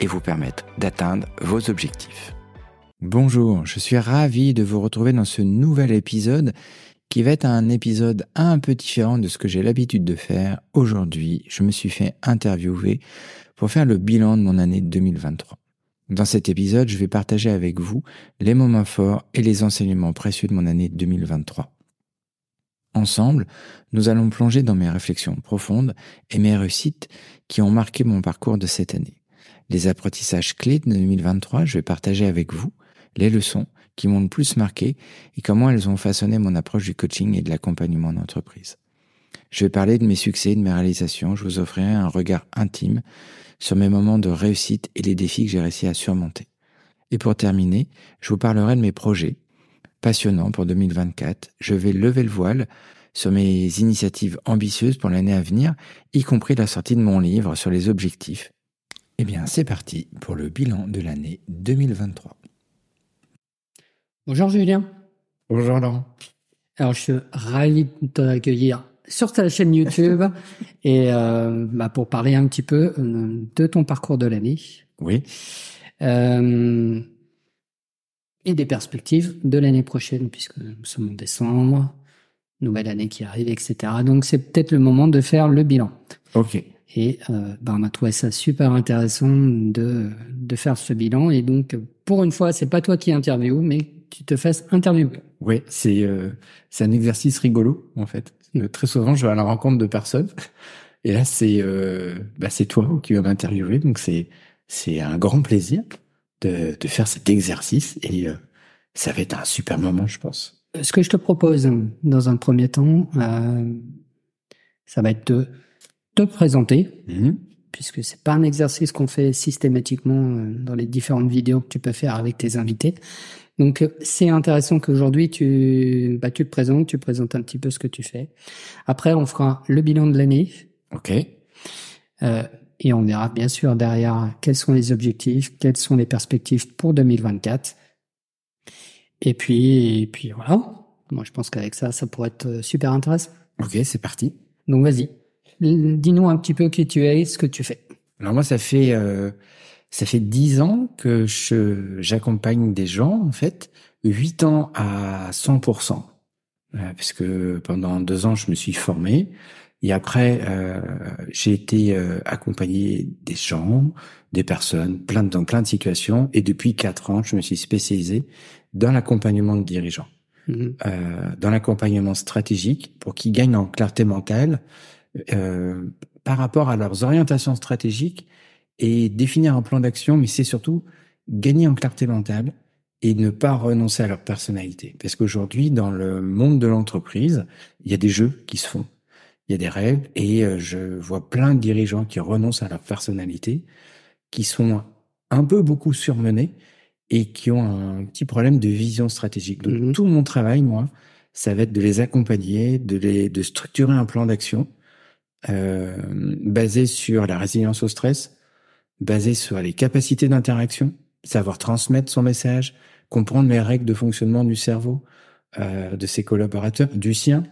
et vous permettre d'atteindre vos objectifs. Bonjour, je suis ravi de vous retrouver dans ce nouvel épisode qui va être un épisode un peu différent de ce que j'ai l'habitude de faire. Aujourd'hui, je me suis fait interviewer pour faire le bilan de mon année 2023. Dans cet épisode, je vais partager avec vous les moments forts et les enseignements précieux de mon année 2023. Ensemble, nous allons plonger dans mes réflexions profondes et mes réussites qui ont marqué mon parcours de cette année. Les apprentissages clés de 2023, je vais partager avec vous les leçons qui m'ont le plus marqué et comment elles ont façonné mon approche du coaching et de l'accompagnement d'entreprise. Je vais parler de mes succès, de mes réalisations, je vous offrirai un regard intime sur mes moments de réussite et les défis que j'ai réussi à surmonter. Et pour terminer, je vous parlerai de mes projets passionnants pour 2024. Je vais lever le voile sur mes initiatives ambitieuses pour l'année à venir, y compris la sortie de mon livre sur les objectifs. Eh bien, c'est parti pour le bilan de l'année 2023. Bonjour Julien. Bonjour Laurent. Alors, je suis ravi de t'accueillir sur ta chaîne YouTube et euh, bah, pour parler un petit peu euh, de ton parcours de l'année. Oui. Euh, et des perspectives de l'année prochaine, puisque nous sommes en décembre, nouvelle année qui arrive, etc. Donc c'est peut-être le moment de faire le bilan. Ok. Et euh, bah, on a trouvé ça super intéressant de, de faire ce bilan. Et donc, pour une fois, c'est pas toi qui interview, mais tu te fasses interviewer. Oui, c'est euh, c'est un exercice rigolo en fait. Euh, très souvent, je vais à la rencontre de personnes, et là, c'est euh, bah, c'est toi qui vas m'interviewer, donc c'est c'est un grand plaisir de, de faire cet exercice, et euh, ça va être un super moment, je pense. Ce que je te propose dans un premier temps, euh, ça va être de te présenter, Mhm. puisque c'est pas un exercice qu'on fait systématiquement euh, dans les différentes vidéos que tu peux faire avec tes invités. Donc euh, c'est intéressant qu'aujourd'hui tu bah, tu te présentes, tu présentes un petit peu ce que tu fais. Après on fera le bilan de l'année Ok. euh, et on verra bien sûr derrière quels sont les objectifs, quelles sont les perspectives pour 2024. Et puis et puis voilà. Moi je pense qu'avec ça ça pourrait être euh, super intéressant. Ok, c'est parti. Donc vas-y. Dis-nous un petit peu qui tu es, ce que tu fais. Alors moi, ça fait euh, ça fait dix ans que je j'accompagne des gens en fait, huit ans à 100%, euh, parce que pendant deux ans je me suis formé et après euh, j'ai été euh, accompagné des gens, des personnes, plein de dans plein de situations et depuis quatre ans je me suis spécialisé dans l'accompagnement de dirigeants, Mhm. euh, dans l'accompagnement stratégique pour qu'ils gagnent en clarté mentale euh, par rapport à leurs orientations stratégiques et définir un plan d'action, mais c'est surtout gagner en clarté mentale et ne pas renoncer à leur personnalité. Parce qu'aujourd'hui, dans le monde de l'entreprise, il y a des jeux qui se font, il y a des règles, et euh, je vois plein de dirigeants qui renoncent à leur personnalité, qui sont un peu beaucoup surmenés et qui ont un petit problème de vision stratégique. Donc Mhm. tout mon travail, moi, ça va être de les accompagner, de les de structurer un plan d'action euh, basé sur la résilience au stress, basé sur les capacités d'interaction, savoir transmettre son message, comprendre les règles de fonctionnement du cerveau euh, de ses collaborateurs, du sien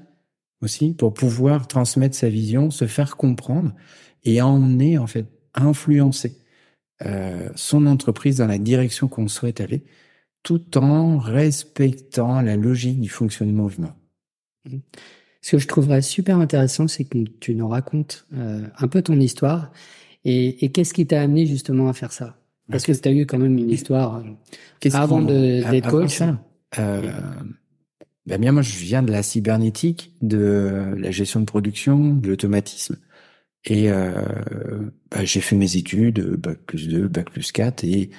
aussi, pour pouvoir transmettre sa vision, se faire comprendre et emmener en fait influencer euh, son entreprise dans la direction qu'on souhaite aller, tout en respectant la logique du fonctionnement humain. Ce que je trouverais super intéressant, c'est que tu nous racontes euh, un peu ton histoire et, et qu'est-ce qui t'a amené justement à faire ça? Parce que tu as eu quand même une histoire. euh, Avant d'être coach. ça, euh, ben bien moi je viens de la cybernétique, de la gestion de production, de l'automatisme. Et euh, bah, j'ai fait mes études, bac plus 2, bac plus 4, et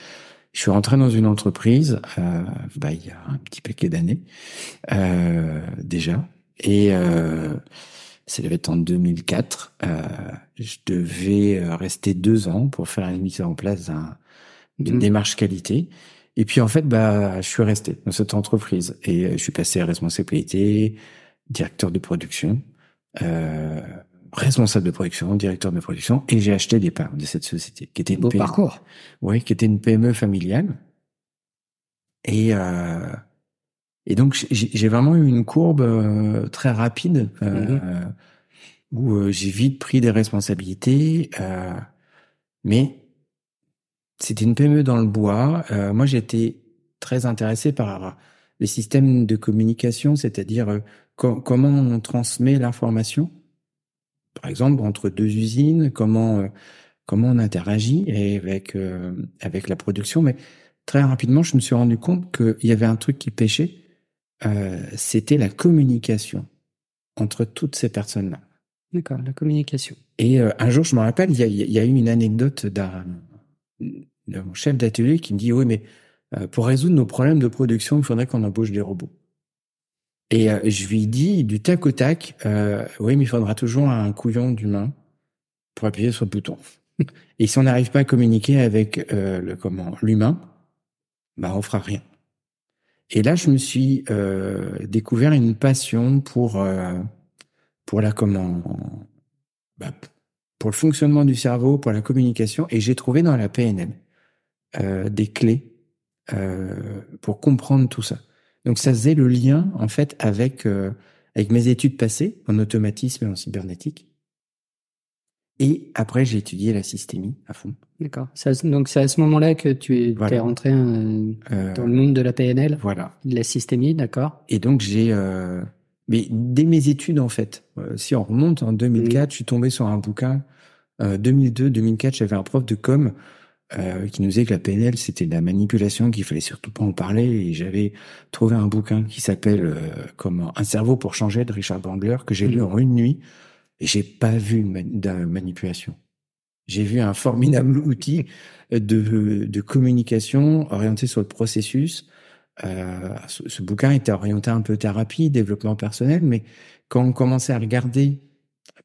je suis rentré dans une entreprise euh, bah, il y a un petit paquet d'années euh, déjà. Et euh, ça devait être en 2004. Euh, je devais euh, rester deux ans pour faire la mise en place d'un d'une Mhm. démarche qualité. Et puis en fait, bah, je suis resté dans cette entreprise et euh, je suis passé à responsabilité, directeur de production, euh, responsable de production, directeur de production, et j'ai acheté des parts de cette société qui était une Beau PME. parcours. Oui, qui était une PME familiale. Et euh, et donc j'ai vraiment eu une courbe euh, très rapide euh, où euh, j'ai vite pris des responsabilités. euh, mais c'était une PME dans le bois. Euh, moi, j'étais très intéressé par les systèmes de communication, c'est-à-dire euh, co- comment on transmet l'information. Par exemple, entre deux usines, comment euh, comment on interagit et avec euh, avec la production. Mais très rapidement, je me suis rendu compte qu'il y avait un truc qui pêchait. Euh, c'était la communication entre toutes ces personnes-là. D'accord, la communication. Et euh, un jour, je me rappelle, il y y a eu une anecdote d'un de mon chef d'atelier qui me dit, oui, mais euh, pour résoudre nos problèmes de production, il faudrait qu'on embauche des robots. Et euh, je lui dis du tac au tac, euh, oui, mais il faudra toujours un couillon d'humain pour appuyer sur le bouton. Et si on n'arrive pas à communiquer avec euh, le comment l'humain, bah on fera rien. Et là, je me suis euh, découvert une passion pour euh, pour la comment bah, pour le fonctionnement du cerveau, pour la communication, et j'ai trouvé dans la PNL euh, des clés euh, pour comprendre tout ça. Donc ça faisait le lien en fait avec euh, avec mes études passées en automatisme et en cybernétique. Et après j'ai étudié la systémie à fond. D'accord. Donc c'est à ce moment-là que tu es, Voilà. rentré euh, Euh, dans le monde de la PNL, voilà. de la systémie, d'accord Et donc j'ai, euh, mais dès mes études en fait, si on remonte en 2004, je suis tombé sur un bouquin. Euh, 2002-2004, j'avais un prof de com qui nous disait que la PNL c'était de la manipulation, qu'il fallait surtout pas en parler. Et j'avais trouvé un bouquin qui s'appelle comment Un cerveau pour changer de Richard Bandler que j'ai lu Mhm. en une nuit et j'ai pas vu de mani- de manipulation. J'ai vu un formidable outil de, de communication orienté sur le processus. Euh, ce, ce bouquin était orienté un peu thérapie, développement personnel, mais quand on commençait à regarder,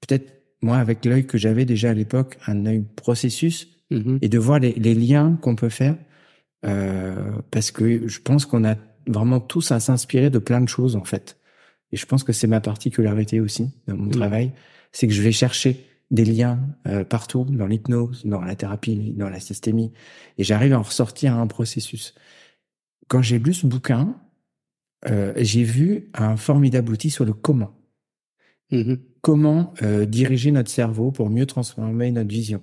peut-être moi avec l'œil que j'avais déjà à l'époque, un œil processus, Mhm. et de voir les, les liens qu'on peut faire, euh, parce que je pense qu'on a vraiment tous à s'inspirer de plein de choses en fait. Et je pense que c'est ma particularité aussi dans mon Mhm. travail, c'est que je vais chercher des liens euh, partout, dans l'hypnose, dans la thérapie, dans la systémie, et j'arrive à en ressortir un processus. Quand j'ai lu ce bouquin, euh, j'ai vu un formidable outil sur le comment. Mhm. Comment euh, diriger notre cerveau pour mieux transformer notre vision,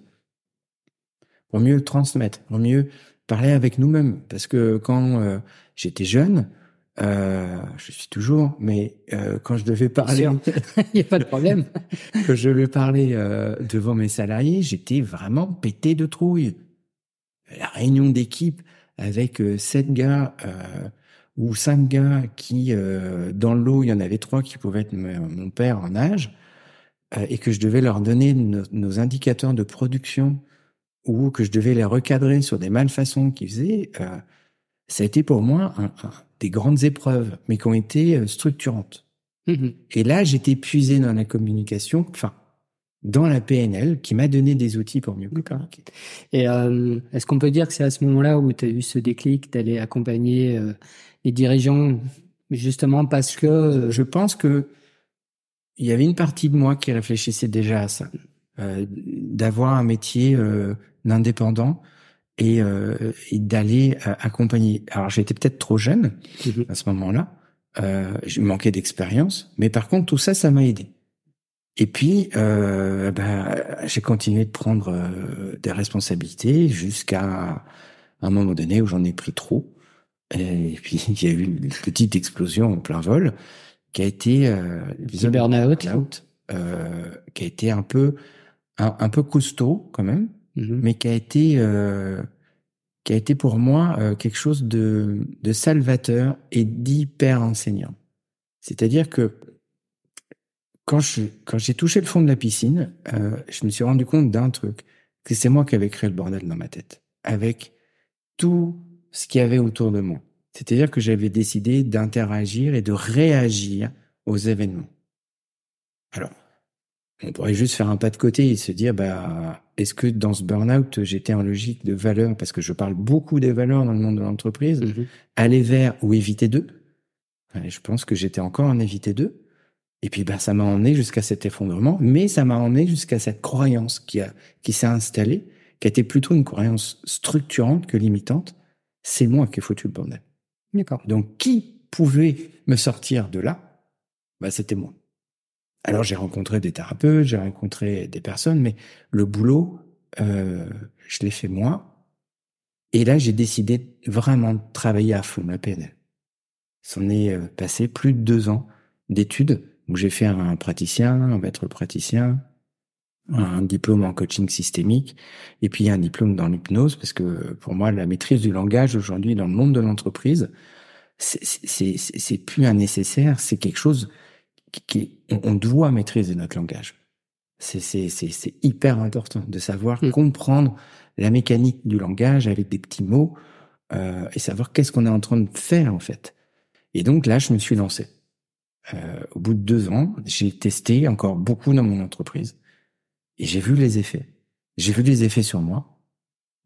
pour mieux le transmettre, pour mieux parler avec nous-mêmes. Parce que quand euh, j'étais jeune, euh, je suis toujours, mais euh, quand je devais parler. Il n'y a pas de problème. quand je devais parler euh, devant mes salariés, j'étais vraiment pété de trouille. La réunion d'équipe avec euh, sept gars euh, ou cinq gars qui, euh, dans l'eau, il y en avait trois qui pouvaient être mon père en âge, euh, et que je devais leur donner nos, nos indicateurs de production ou que je devais les recadrer sur des malfaçons qu'ils faisaient, euh, ça a été pour moi un- un- des grandes épreuves, mais qui ont été euh, structurantes. Mhm. Et là, j'étais puisé dans la communication, enfin, dans la PNL, qui m'a donné des outils pour mieux communiquer. Et euh, est-ce qu'on peut dire que c'est à ce moment-là où tu as eu ce déclic d'aller accompagner euh, les dirigeants, justement parce que euh, Je pense que il y avait une partie de moi qui réfléchissait déjà à ça, d'avoir un métier d'indépendant et, euh, et d'aller euh, accompagner. Alors, j'étais peut-être trop jeune Mhm. à ce moment-là, euh, je manquais d'expérience, mais par contre, tout ça, ça m'a aidé. Et puis, euh, ben, j'ai continué de prendre euh, des responsabilités jusqu'à un moment donné où j'en ai pris trop. Et puis, il y a eu une petite explosion en plein vol qui a été euh, l'épisode burn-out. euh, qui a été un peu un, un peu costaud quand même, Mhm. mais qui a été euh, qui a été pour moi euh, quelque chose de, de salvateur et d'hyper enseignant. C'est-à-dire que quand quand j'ai touché le fond de la piscine, euh, je me suis rendu compte d'un truc, que c'est moi qui avais créé le bordel dans ma tête, avec tout ce qu'il y avait autour de moi. C'est-à-dire que j'avais décidé d'interagir et de réagir aux événements. Alors, on pourrait juste faire un pas de côté et se dire, bah, est-ce que dans ce burn-out, j'étais en logique de valeur, parce que je parle beaucoup des valeurs dans le monde de l'entreprise, Mhm. aller vers ou éviter d'eux. Et je pense que j'étais encore en éviter d'eux. Et puis, bah, ça m'a emmené jusqu'à cet effondrement, mais ça m'a emmené jusqu'à cette croyance qui a, qui s'est installée, qui a été plutôt une croyance structurante que limitante. C'est moi qui ai foutu le bordel. D'accord. Donc, qui pouvait me sortir de là? Bah, C'était moi. Alors, j'ai rencontré des thérapeutes, j'ai rencontré des personnes, mais le boulot, euh, je l'ai fait moi. Et là, j'ai décidé vraiment de travailler à fond la PNL. C'en est euh, passé plus de deux ans d'études où j'ai fait un praticien, un maître praticien, un diplôme en coaching systémique et puis un diplôme dans l'hypnose parce que pour moi la maîtrise du langage aujourd'hui dans le monde de l'entreprise c'est plus un nécessaire c'est quelque chose qui, on, on doit maîtriser notre langage c'est c'est c'est c'est hyper important de savoir Mm. comprendre la mécanique du langage avec des petits mots euh, et savoir qu'est-ce qu'on est en train de faire en fait et donc là je me suis lancé euh, au bout de deux ans j'ai testé encore beaucoup dans mon entreprise et j'ai vu les effets. J'ai vu les effets sur moi.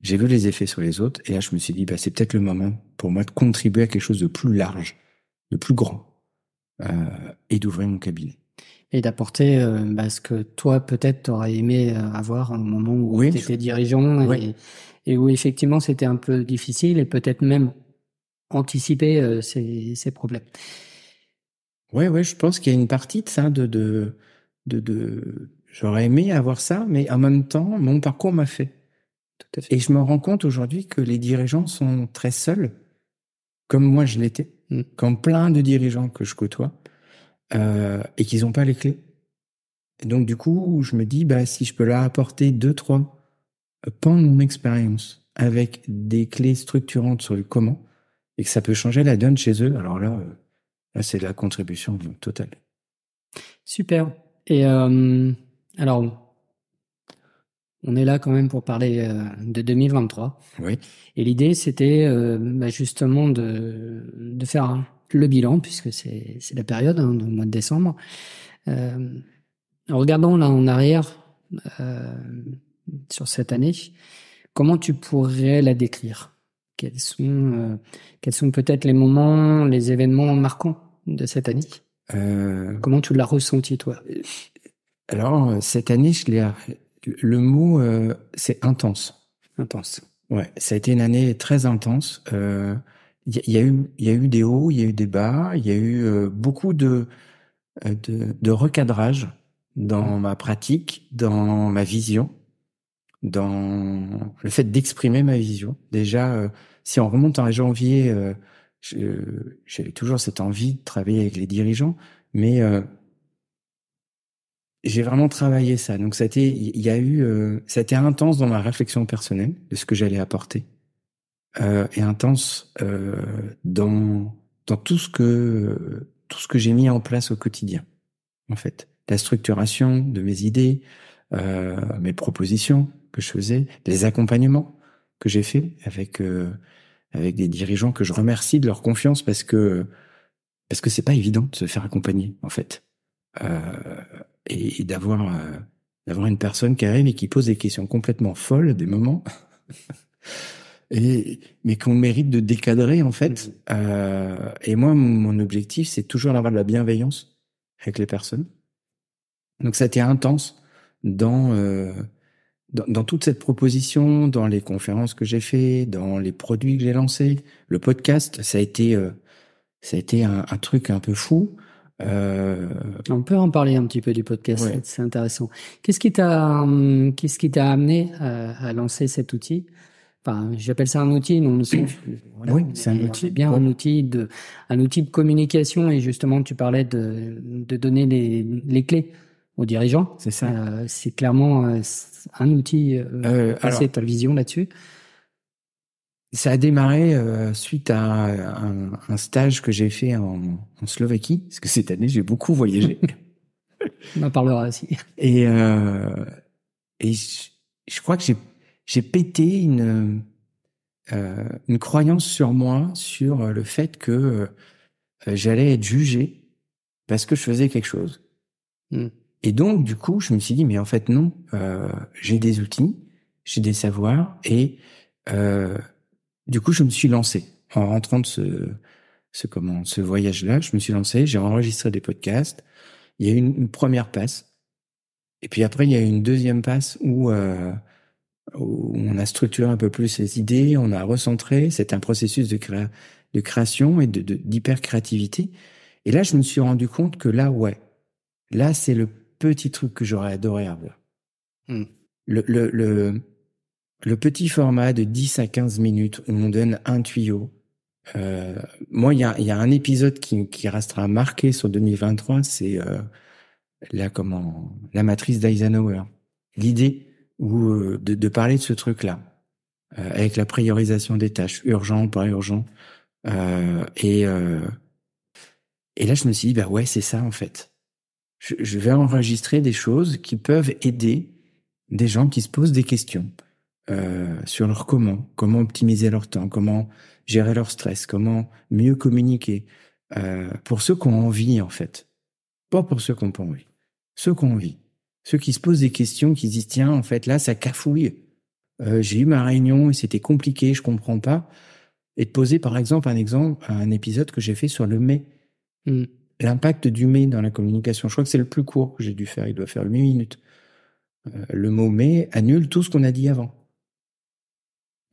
J'ai vu les effets sur les autres. Et là, je me suis dit, bah, c'est peut-être le moment pour moi de contribuer à quelque chose de plus large, de plus grand, et d'ouvrir mon cabinet. Et d'apporter euh, bah, ce que toi, peut-être, t'aurais aimé euh, avoir au moment où Oui, tu étais dirigeant et, Oui. et où effectivement c'était un peu difficile et peut-être même anticiper euh, ces, ces problèmes. Ouais, ouais, je pense qu'il y a une partie de ça, de, de, de, de... j'aurais aimé avoir ça, mais en même temps, mon parcours m'a fait. Tout à fait. Et je me rends compte aujourd'hui que les dirigeants sont très seuls, comme moi je l'étais, Mm. comme plein de dirigeants que je côtoie, euh, et qu'ils n'ont pas les clés. Et donc du coup, je me dis, bah si je peux leur apporter deux, trois euh, pans de mon expérience avec des clés structurantes sur le comment, et que ça peut changer la donne chez eux, alors là, euh, là c'est la contribution totale. Super. Et euh, alors, on est là quand même pour parler euh, de 2023. Oui. Et l'idée, c'était euh, bah, justement de, de faire le bilan, puisque c'est la période, hein, le mois de décembre. Euh, en regardant là en arrière euh, sur cette année, comment tu pourrais la décrire? Quels sont, euh, quels sont peut-être les moments, les événements marquants de cette année? Euh, Comment tu l'as ressenti, toi? Alors cette année, je l'ai, le mot euh, c'est intense. Intense. Ouais, ça a été une année très intense. Euh, Il y, a- il y a eu, il y a eu des hauts, il y a eu des bas, il y a eu euh, beaucoup de, euh, de de recadrage dans ma pratique, dans ma vision, dans le fait d'exprimer ma vision. Déjà, euh, si on remonte en janvier, euh, j'avais toujours cette envie de travailler avec les dirigeants, mais euh, j'ai vraiment travaillé ça. Donc ça a été, il y a eu, euh, ça a été intense dans ma réflexion personnelle de ce que j'allais apporter, euh, et intense euh, dans dans tout ce que tout ce que j'ai mis en place au quotidien. En fait, la structuration de mes idées, euh, mes propositions que je faisais, les accompagnements que j'ai fait avec euh, avec des dirigeants que je remercie de leur confiance parce que parce que c'est pas évident de se faire accompagner en fait euh, et, et d'avoir euh, d'avoir une personne qui arrive et qui pose des questions complètement folles des moments. Et mais qu'on mérite de décadrer en fait. Euh, et moi mon, objectif c'est toujours d'avoir de la bienveillance avec les personnes. Donc ça a été intense dans euh, dans, dans toute cette proposition, dans les conférences que j'ai fait, dans les produits que j'ai lancés, le podcast, ça a été, euh, ça a été un, un truc un peu fou. Euh, On peut en parler un petit peu du podcast, Ouais. c'est intéressant. Qu'est-ce qui t'a, hum, qu'est-ce qui t'a amené à, à lancer cet outil? Enfin, j'appelle ça un outil, non Oui, c'est un outil, bien ouais. un outil de, un outil de communication. Et justement, tu parlais de, de donner les, les clés aux dirigeants. c'est ça. Euh, c'est clairement euh, un outil. Euh, Euh, alors, ta vision là-dessus. Ça a démarré euh, suite à un, un stage que j'ai fait en, en Slovaquie, parce que cette année j'ai beaucoup voyagé. On en parlera aussi. Et, euh, et je, je crois que j'ai, j'ai pété une, euh, une croyance sur moi, sur le fait que euh, j'allais être jugé parce que je faisais quelque chose. Mm. Et donc, du coup, je me suis dit, mais en fait, non, euh, j'ai des outils, j'ai des savoirs, et euh, du coup, je me suis lancé en rentrant de ce, ce comment, ce voyage-là. Je me suis lancé, j'ai enregistré des podcasts. Il y a eu une, première passe, et puis après, il y a eu une deuxième passe où, euh, où on a structuré un peu plus les idées, on a recentré. C'est un processus de, créa de création et de d'hyper créativité. Et là, je me suis rendu compte que là, ouais, là, c'est le petit truc que j'aurais adoré avoir. Hmm. Le, le, le, le, petit format de 10 à 15 minutes où on donne un tuyau. Euh, moi, il y a, un épisode qui, restera marqué sur 2023, c'est euh, la, comment, la matrice d'Eisenhower. L'idée ou euh, de, parler de ce truc-là, euh, avec la priorisation des tâches, urgent, pas urgent. Et, et là, je me suis dit, bah ouais, c'est ça en fait je, vais enregistrer des choses qui peuvent aider des gens qui se posent des questions euh, sur leur comment, comment optimiser leur temps, comment gérer leur stress, comment mieux communiquer. Euh, pour ceux qui ont envie, en fait. Pas pour ceux qui n'ont pas envie. Ceux qui ont envie. Ceux qui se posent des questions, qui se disent, tiens, en fait, là, ça cafouille. Euh, j'ai eu ma réunion et c'était compliqué, je comprends pas. Et de poser, par exemple, un exemple, un épisode que j'ai fait sur le mai. Hmm l'impact du mais dans la communication. Je crois que c'est le plus court que j'ai dû faire. Il doit faire 8 minutes. Euh, le mot mais annule tout ce qu'on a dit avant.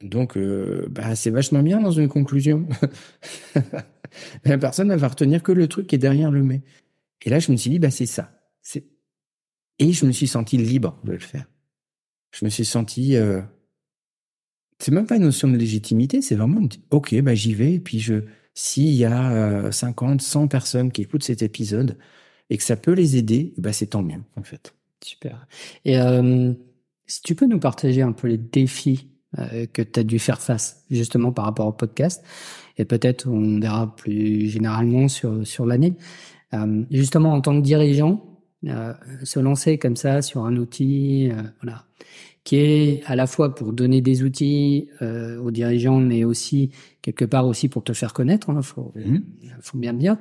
Donc, euh, bah, c'est vachement bien dans une conclusion. la personne, elle va retenir que le truc qui est derrière le mais. Et là, je me suis dit, bah, c'est ça. Et je me suis senti libre de le faire. Je me suis senti... Euh... C'est même pas une notion de légitimité, c'est vraiment, ok, bah, j'y vais, et puis je, s'il y a 50, euh, 100 personnes qui écoutent cet épisode et que ça peut les aider, bah c'est tant mieux en fait. Super. Et euh, si tu peux nous partager un peu les défis que tu as dû faire face justement par rapport au podcast et peut-être on verra plus généralement sur sur l'année. Euh, justement en tant que dirigeant, euh, se lancer comme ça sur un outil, euh, voilà, qui est à la fois pour donner des outils euh, aux dirigeants, mais aussi quelque part aussi pour te faire connaître. Il hein, faut, mhm. faut bien dire.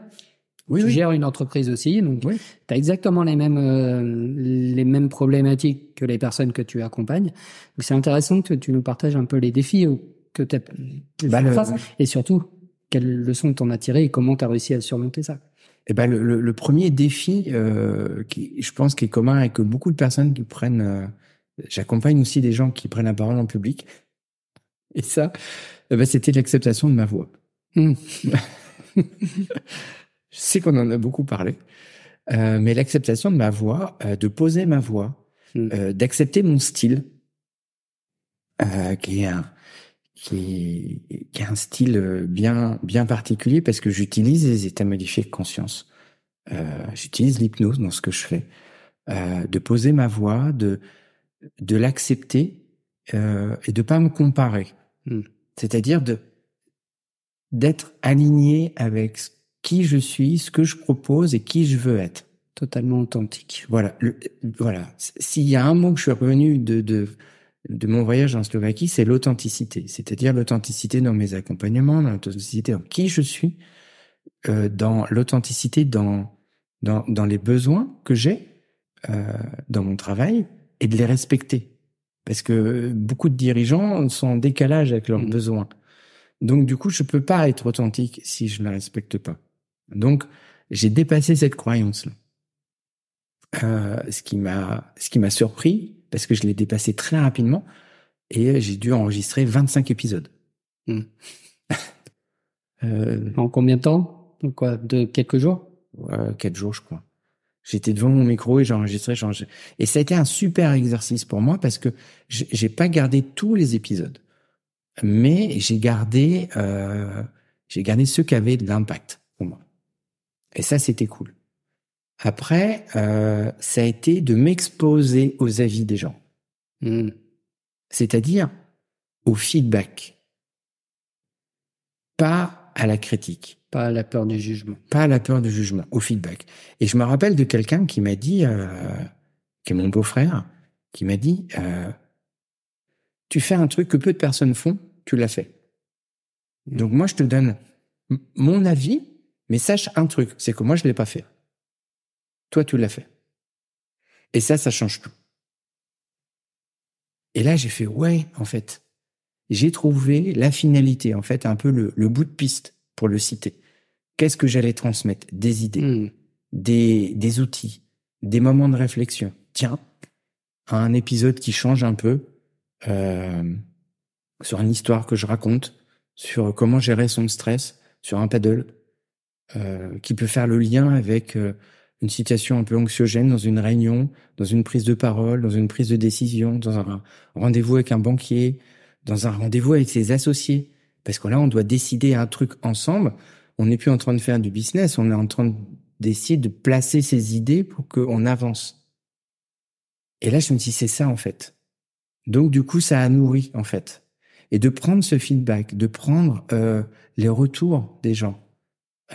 Oui, tu gères une entreprise aussi, donc tu as exactement les mêmes euh, les mêmes problématiques que les personnes que tu accompagnes. Donc c'est intéressant que tu nous partages un peu les défis que tu as bah, et surtout quelles leçons t'en as tiré et comment tu as réussi à surmonter ça? Eh ben le, le, premier défi, euh, qui je pense qui est commun et que beaucoup de personnes qui prennent euh, J'accompagne aussi des gens qui prennent la parole en public. Et ça, eh ben, c'était l'acceptation de ma voix. Hmm. Je sais qu'on en a beaucoup parlé, euh, mais l'acceptation de ma voix, euh, de poser ma voix, euh, d'accepter mon style, euh, qui est un qui est, qui est un style bien bien particulier parce que j'utilise les états modifiés de conscience. Euh, j'utilise l'hypnose dans ce que je fais, de poser ma voix, de de l'accepter euh, et de pas me comparer. Hmm. C'est-à-dire de d'être aligné avec qui je suis, ce que je propose et qui je veux être. Totalement authentique. Voilà. voilà. S'il y a un mot que je suis revenu de, de, de mon voyage en Slovaquie, c'est l'authenticité. C'est-à-dire l'authenticité dans mes accompagnements, l'authenticité dans qui je suis, euh, dans l'authenticité dans, dans, dans les besoins que j'ai euh, dans mon travail, et de les respecter. Parce que beaucoup de dirigeants sont en décalage avec leurs mm. besoins. Donc du coup, je peux pas être authentique si je ne la respecte pas. Donc j'ai dépassé cette croyance-là. Euh, ce qui m'a ce qui m'a surpris parce que je l'ai dépassé très rapidement et j'ai dû enregistrer 25 épisodes. Mm. euh, en combien de temps? Quoi De quelques jours? Euh, Quatre jours, je crois. J'étais devant mon micro et j'enregistrais, j'enregistrais. Et ça a été un super exercice pour moi parce que j'ai pas gardé tous les épisodes, mais j'ai gardé, euh, j'ai gardé ceux qui avaient de l'impact. Et ça, c'était cool. Après, euh, ça a été de m'exposer aux avis des gens. Hmm. C'est-à-dire au feedback. Pas à la critique. Pas à la peur du jugement. Pas à la peur du jugement, au feedback. Et je me rappelle de quelqu'un qui m'a dit, euh, qui est mon beau-frère, qui m'a dit, euh, tu fais un truc que peu de personnes font, tu l'as fait. Mm. Donc moi, je te donne mon avis, mais sache un truc, c'est que moi, je l'ai pas fait. Toi, tu l'as fait. Et ça, ça change tout. Et là, j'ai fait, ouais, en fait, j'ai trouvé la finalité, en fait, un peu le, le bout de piste pour le citer. Qu'est-ce que j'allais transmettre? Des idées, Hmm. des, des outils, des moments de réflexion. Tiens, un épisode qui change un peu euh, sur une histoire que je raconte, sur comment gérer son stress sur un paddle, euh, qui peut faire le lien avec euh, une situation un peu anxiogène dans une réunion, dans une prise de parole, dans une prise de décision, dans un rendez-vous avec un banquier, dans un rendez-vous avec ses associés. Parce que là, on doit décider un truc ensemble. On n'est plus en train de faire du business, on est en train d'essayer de placer ses idées pour qu'on avance. Et là, je me dis, c'est ça en fait. Donc du coup, ça a nourri en fait. Et de prendre ce feedback, de prendre euh, les retours des gens,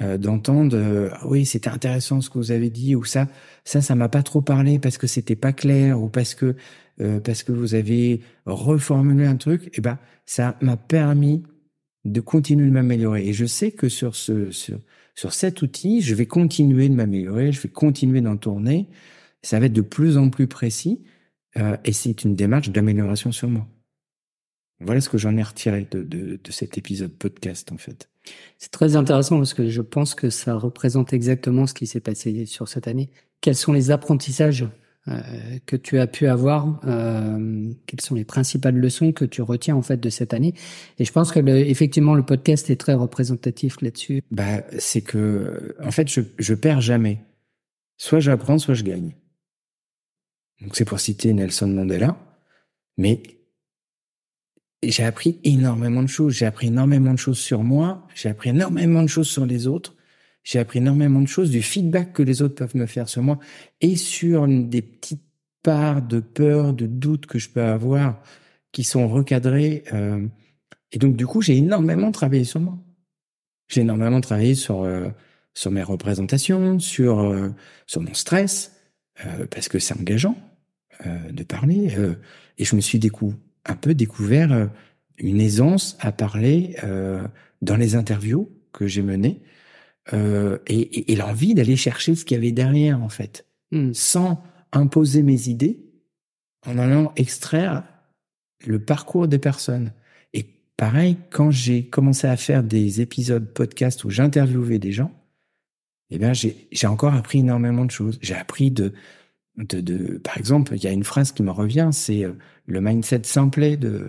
euh, d'entendre, euh, ah oui, c'était intéressant ce que vous avez dit, ou ça, ça, ça m'a pas trop parlé parce que c'était pas clair, ou parce que euh, parce que vous avez reformulé un truc. Et ben, ça m'a permis de continuer de m'améliorer. Et je sais que sur ce sur, sur cet outil, je vais continuer de m'améliorer, je vais continuer d'en tourner. Ça va être de plus en plus précis. Euh, et c'est une démarche d'amélioration sur moi. Voilà ce que j'en ai retiré de, de, de, cet épisode podcast, en fait. C'est très intéressant parce que je pense que ça représente exactement ce qui s'est passé sur cette année. Quels sont les apprentissages euh, que tu as pu avoir euh, Quelles sont les principales leçons que tu retiens en fait de cette année? Et je pense que le, effectivement le podcast est très représentatif là-dessus. Bah, c'est que en fait, je, je perds jamais. Soit j'apprends, soit je gagne. Donc c'est pour citer Nelson Mandela. Mais j'ai appris énormément de choses. J'ai appris énormément de choses sur moi. J'ai appris énormément de choses sur les autres. J'ai appris énormément de choses du feedback que les autres peuvent me faire sur moi et sur des petites parts de peur, de doute que je peux avoir qui sont recadrées. Euh, et donc, du coup, j'ai énormément travaillé sur moi. J'ai énormément travaillé sur, euh, sur mes représentations, sur, euh, sur mon stress, parce que c'est engageant de parler. et je me suis décou un peu découvert une aisance à parler dans les interviews que j'ai menées. Euh, et, et, et l'envie d'aller chercher ce qu'il y avait derrière en fait, mm. sans imposer mes idées, en allant extraire le parcours des personnes. Et pareil, quand j'ai commencé à faire des épisodes podcast où j'interviewais des gens, eh bien j'ai encore appris énormément de choses. J'ai appris de, de, de, par exemple, il y a une phrase qui me revient, c'est le mindset simplet de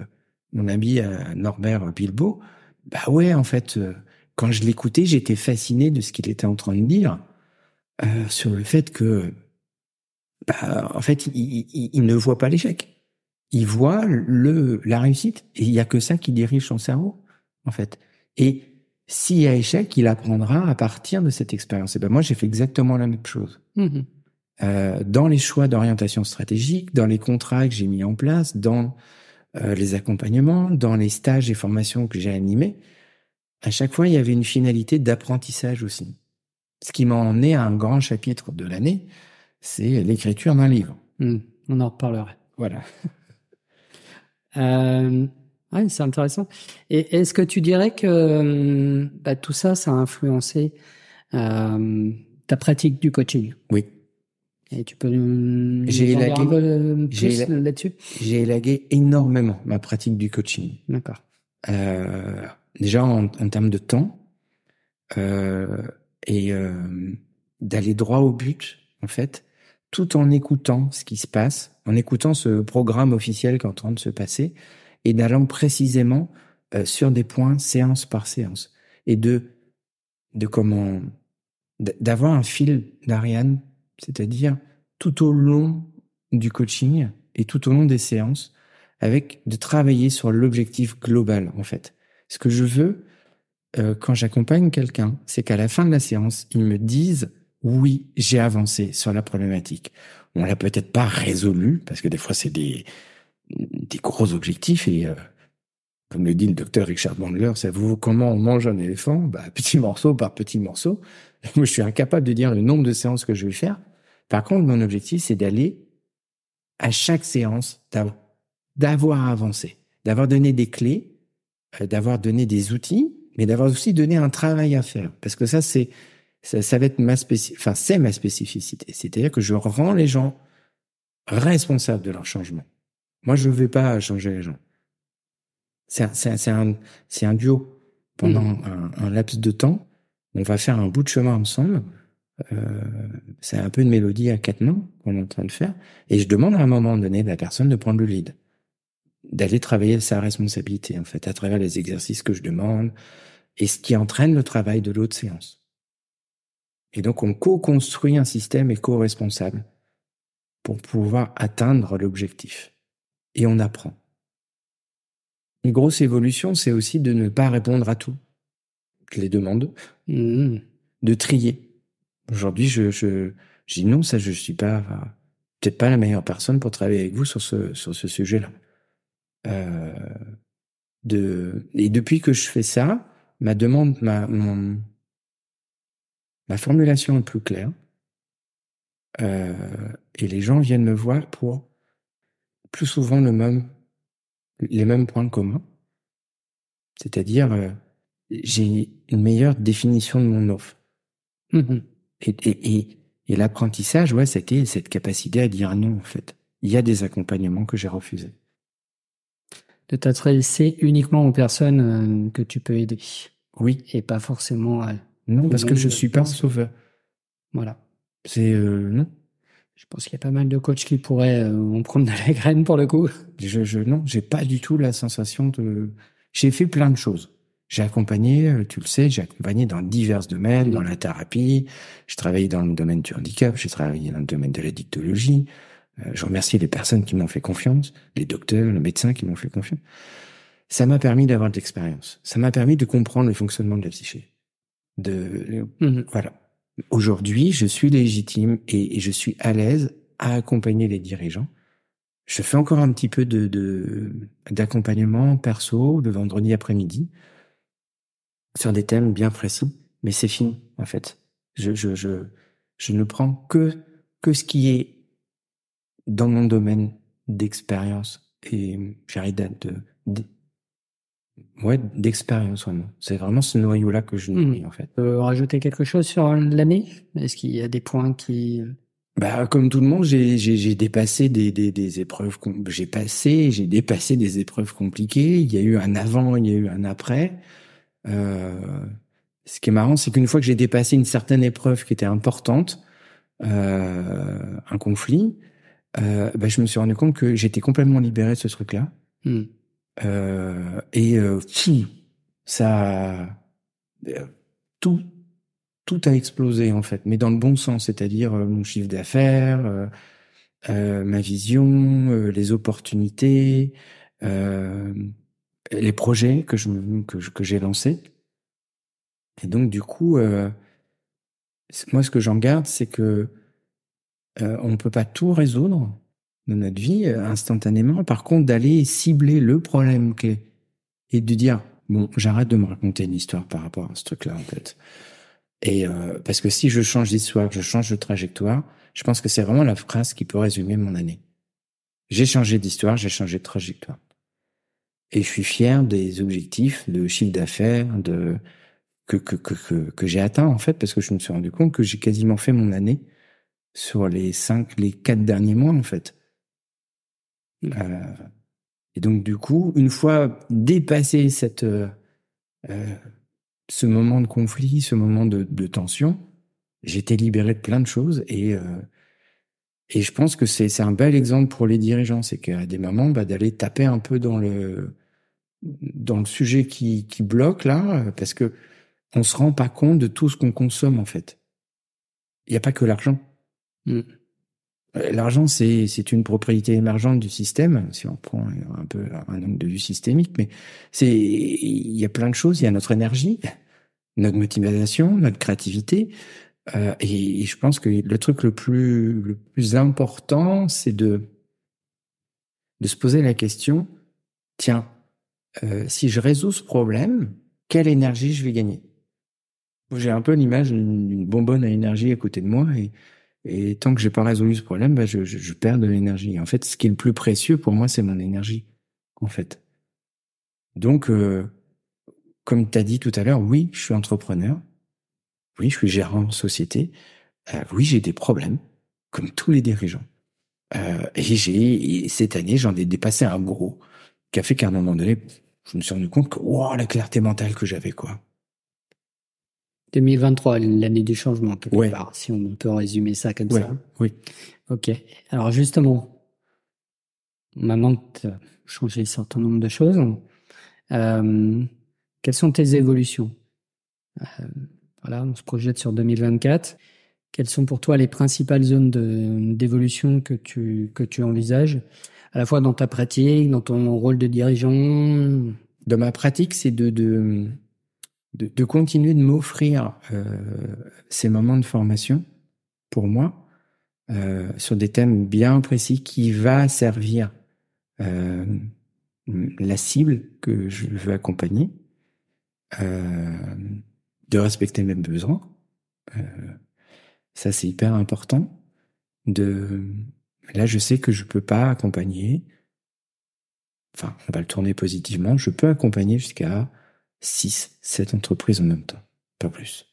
mon ami Norbert Bilbo. Bah ouais, en fait. Euh, quand je l'écoutais, j'étais fasciné de ce qu'il était en train de dire euh, sur le fait que, bah, en fait, il ne voit pas l'échec. Il voit le la réussite et il y a que ça qui dirige son cerveau, en fait. Et s'il y a échec, il apprendra à partir de cette expérience. Et ben moi, j'ai fait exactement la même chose. Mmh. Euh, dans les choix d'orientation stratégique, dans les contrats que j'ai mis en place, dans euh, les accompagnements, dans les stages et formations que j'ai animés, à chaque fois, il y avait une finalité d'apprentissage aussi. Ce qui m'a emmené à un grand chapitre de l'année, c'est l'écriture d'un livre. Mmh, on en reparlera. Voilà. euh, ouais, c'est intéressant. Et est-ce que tu dirais que bah, tout ça, ça a influencé euh, ta pratique du coaching? Oui. Et tu peux nous j'ai dire un peu élagué, j'ai plus là-dessus j'ai élagué énormément ma pratique du coaching. D'accord. Euh, déjà en, en termes de temps euh, et euh, d'aller droit au but en fait tout en écoutant ce qui se passe en écoutant ce programme officiel qui est en train de se passer et d'allant précisément euh, sur des points séance par séance et de de comment d'avoir un fil d'Ariane c'est-à-dire tout au long du coaching et tout au long des séances avec de travailler sur l'objectif global en fait ce que je veux euh, quand j'accompagne quelqu'un, c'est qu'à la fin de la séance, ils me disent oui, j'ai avancé sur la problématique. On l'a peut-être pas résolu parce que des fois c'est des des gros objectifs et euh, comme le dit le docteur Richard Bandler, savez-vous comment on mange un éléphant? Bah petit morceau par petit morceau. Moi, je suis incapable de dire le nombre de séances que je vais faire. Par contre, mon objectif, c'est d'aller à chaque séance d'av- d'avoir avancé, d'avoir donné des clés euh, d'avoir donné des outils, mais d'avoir aussi donné un travail à faire. Parce que ça, c'est ça, ça va être ma enfin, c'est ma spécificité. C'est-à-dire que je rends les gens responsables de leur changement. Moi, je ne vais pas changer les gens. C'est un, un, un, duo. Pendant mmh. un, un, laps de temps, on va faire un bout de chemin ensemble. Euh, c'est un peu une mélodie à quatre mains qu'on est en train de faire. Et je demande à un moment donné à la personne de prendre le lead, d'aller travailler sa responsabilité, en fait, à travers les exercices que je demande, et ce qui entraîne le travail de l'autre séance. Et donc, on co-construit un système éco-responsable pour pouvoir atteindre l'objectif. Et on apprend. Une grosse évolution, c'est aussi de ne pas répondre à tout. Les demandes, mmh. de trier. Aujourd'hui, je, je, dis non, ça, je suis pas, peut-être pas la meilleure personne pour travailler avec vous sur ce, sur ce sujet-là. Euh, de, et depuis que je fais ça, ma demande, ma, mon, ma formulation est plus claire. Euh, et les gens viennent me voir pour plus souvent le même, les mêmes points communs. C'est-à-dire, euh, j'ai une meilleure définition de mon offre. Mmh et, et, et, l'apprentissage, ouais, c'était cette capacité à dire non, en fait. Il y a des accompagnements que j'ai refusés. De t'adresser uniquement aux personnes euh, que tu peux aider. Oui. Et pas forcément à... Non, parce que je suis pas un sauveur. Voilà. C'est euh, non. Je pense qu'il y a pas mal de coachs qui pourraient euh, en prendre de la graine pour le coup. Je, je non, j'ai pas du tout la sensation de. J'ai fait plein de choses. J'ai accompagné, euh, tu le sais, j'ai accompagné dans divers domaines, dans la thérapie. J'ai travaillé dans le domaine du handicap, j'ai travaillé dans le domaine de la dictologie. Euh, je remercie les personnes qui m'ont fait confiance, les docteurs, les médecins qui m'ont fait confiance. Ça m'a permis d'avoir de l'expérience. Ça m'a permis de comprendre le fonctionnement de la psyché. De mmh voilà. Aujourd'hui, je suis légitime et, je suis à l'aise à accompagner les dirigeants. Je fais encore un petit peu de d'accompagnement perso le vendredi après-midi sur des thèmes bien précis, mais c'est fini en fait. Je, je, je, je ne prends que que ce qui est dans mon domaine d'expérience et j'arrive de, de, Ouais, d'expérience, C'est vraiment ce noyau-là que je nourris, mmh. en fait. Euh, rajouter quelque chose sur l'année? Est-ce qu'il y a des points qui... Euh, bah, comme tout le monde, j'ai, j'ai, j'ai dépassé des, des, des épreuves, j'ai passé, j'ai dépassé des épreuves compliquées. Il y a eu un avant, il y a eu un après. Euh, ce qui est marrant, c'est qu'une fois que j'ai dépassé une certaine épreuve qui était importante, euh, un conflit, euh, bah, je me suis rendu compte que j'étais complètement libéré de ce truc-là. Mmh. Euh, et euh, ça, euh, tout, tout a explosé en fait, mais dans le bon sens, c'est-à-dire euh, mon chiffre d'affaires, ma vision, les opportunités, les projets que je que, que j'ai lancés. Et donc du coup, moi ce que j'en garde, c'est que on ne peut pas tout résoudre, de notre vie euh, instantanément. Par contre, d'aller cibler le problème qu'est et de dire bon, j'arrête de me raconter une histoire par rapport à ce truc-là en fait. Et euh, parce que si je change d'histoire, je change de trajectoire, je pense que c'est vraiment la phrase qui peut résumer mon année. J'ai changé d'histoire, j'ai changé de trajectoire. Et je suis fier des objectifs de chiffre d'affaires, de que que que que, que j'ai atteint en fait, parce que je me suis rendu compte que j'ai quasiment fait mon année sur les cinq, les quatre derniers mois en fait. Euh, et donc du coup, une fois dépassé cette, euh, euh, ce moment de conflit, ce moment de, de tension, j'étais libéré de plein de choses et et je pense que c'est c'est un bel exemple pour les dirigeants, c'est qu'à des moments, bah, d'aller taper un peu dans le dans le sujet qui qui bloque là, parce que on se rend pas compte de tout ce qu'on consomme en fait. Il n'y a pas que l'argent. Mmh. Euh, l'argent, c'est, une propriété émergente du système, si on prend un peu un angle de vue systémique, mais c'est, il y a plein de choses. Il y a notre énergie, notre motivation, notre créativité. Euh, et, je pense que le truc le plus, le plus important, c'est de, de se poser la question, tiens, euh, si je résous ce problème, quelle énergie je vais gagner? J'ai un peu l'image d'une bonbonne à énergie à côté de moi et tant que j'ai pas résolu ce problème, bah je, je, je perds de l'énergie. En fait, ce qui est le plus précieux pour moi, c'est mon énergie, en fait. Donc, euh, comme tu as dit tout à l'heure, oui, je suis entrepreneur. Oui, je suis gérant de société. Euh, oui, j'ai des problèmes, comme tous les dirigeants. Euh, et j'ai cette année, j'en ai dépassé un gros qui a fait qu'à un moment donné, je me suis rendu compte que wow, la clarté mentale que j'avais quoi. 2023, l'année du changement, quelque Ouais. part, si on peut résumer ça comme Ouais, ça. oui. Ok. Alors justement, maintenant que tu as changé un certain nombre de choses, euh, quelles sont tes évolutions? Euh, Voilà, on se projette sur 2024. Quelles sont pour toi les principales zones de- d'évolution que tu, que tu envisages, à la fois dans ta pratique, dans ton rôle de dirigeant? Dans ma pratique, c'est de, de, de, de continuer de m'offrir euh, ces moments de formation pour moi euh, sur des thèmes bien précis qui va servir euh, la cible que je veux accompagner, euh, de respecter mes besoins. Euh, ça, c'est hyper important. De là, je sais que je peux pas accompagner. Enfin, on va le tourner positivement. Je peux accompagner jusqu'à 6, 7 entreprises en même temps, pas plus.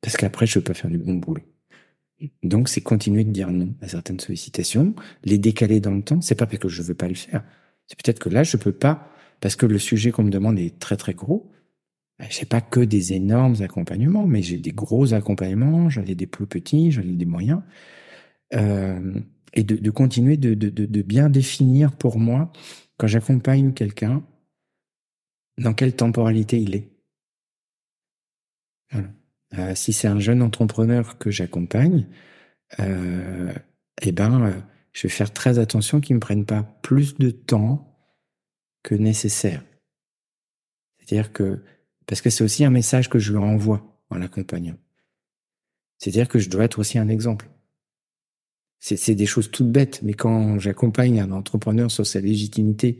Parce qu'après, je peux pas faire du bon boulot. Donc, c'est continuer de dire non à certaines sollicitations, les décaler dans le temps. C'est pas parce que je veux pas le faire. C'est peut-être que là, je peux pas, parce que le sujet qu'on me demande est très très gros. Ben, J'ai pas que des énormes accompagnements, mais j'ai des gros accompagnements, j'en ai des plus petits, j'en ai des moyens. Euh, et de, de continuer de, de, de bien définir pour moi, quand j'accompagne quelqu'un, dans quelle temporalité il est? Euh, si c'est un jeune entrepreneur que j'accompagne, euh, eh ben, euh, je vais faire très attention qu'il ne me prenne pas plus de temps que nécessaire. C'est-à-dire que, parce que c'est aussi un message que je lui renvoie en l'accompagnant. C'est-à-dire que je dois être aussi un exemple. C'est des choses toutes bêtes, mais quand j'accompagne un entrepreneur sur sa légitimité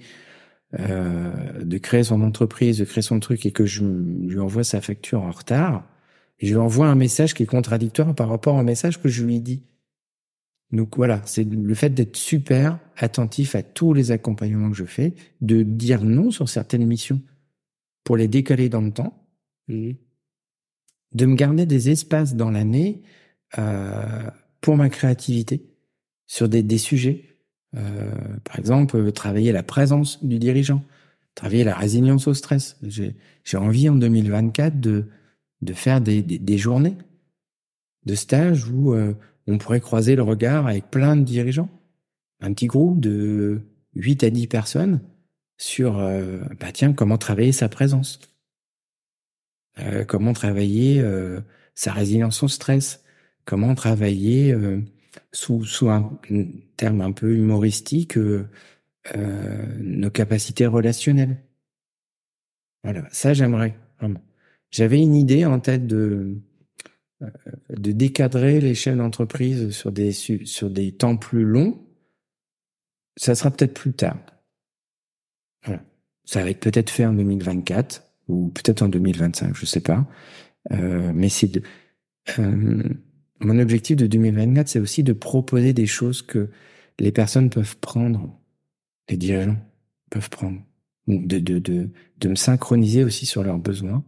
euh, de créer son entreprise, de créer son truc, et que je lui envoie sa facture en retard, je lui envoie un message qui est contradictoire par rapport au message que je lui dit. Donc voilà, c'est le fait d'être super attentif à tous les accompagnements que je fais, de dire non sur certaines missions pour les décaler dans le temps, de me garder des espaces dans l'année euh, pour ma créativité sur des sujets. Euh, par exemple, travailler la présence du dirigeant, travailler la résilience au stress. J'ai envie en 2024 de, faire des, journées de stage où euh, on pourrait croiser le regard avec plein de dirigeants. Un petit groupe de 8 à 10 personnes sur, euh, bah tiens, comment travailler sa présence. Comment travailler sa résilience au stress. Comment travailler sous, un terme un peu humoristique euh, euh, nos capacités relationnelles. Voilà, ça j'aimerais. J'avais une idée en tête de euh, de décadrer les d'entreprise sur des su- sur des temps plus longs. Ça sera peut-être plus tard. Voilà. Ça va être peut-être fait en 2024 ou peut-être en 2025, je sais pas. Mais c'est de mon objectif de 2024, c'est aussi de proposer des choses que les personnes peuvent prendre, les dirigeants peuvent prendre, de, de, de, de me synchroniser aussi sur leurs besoins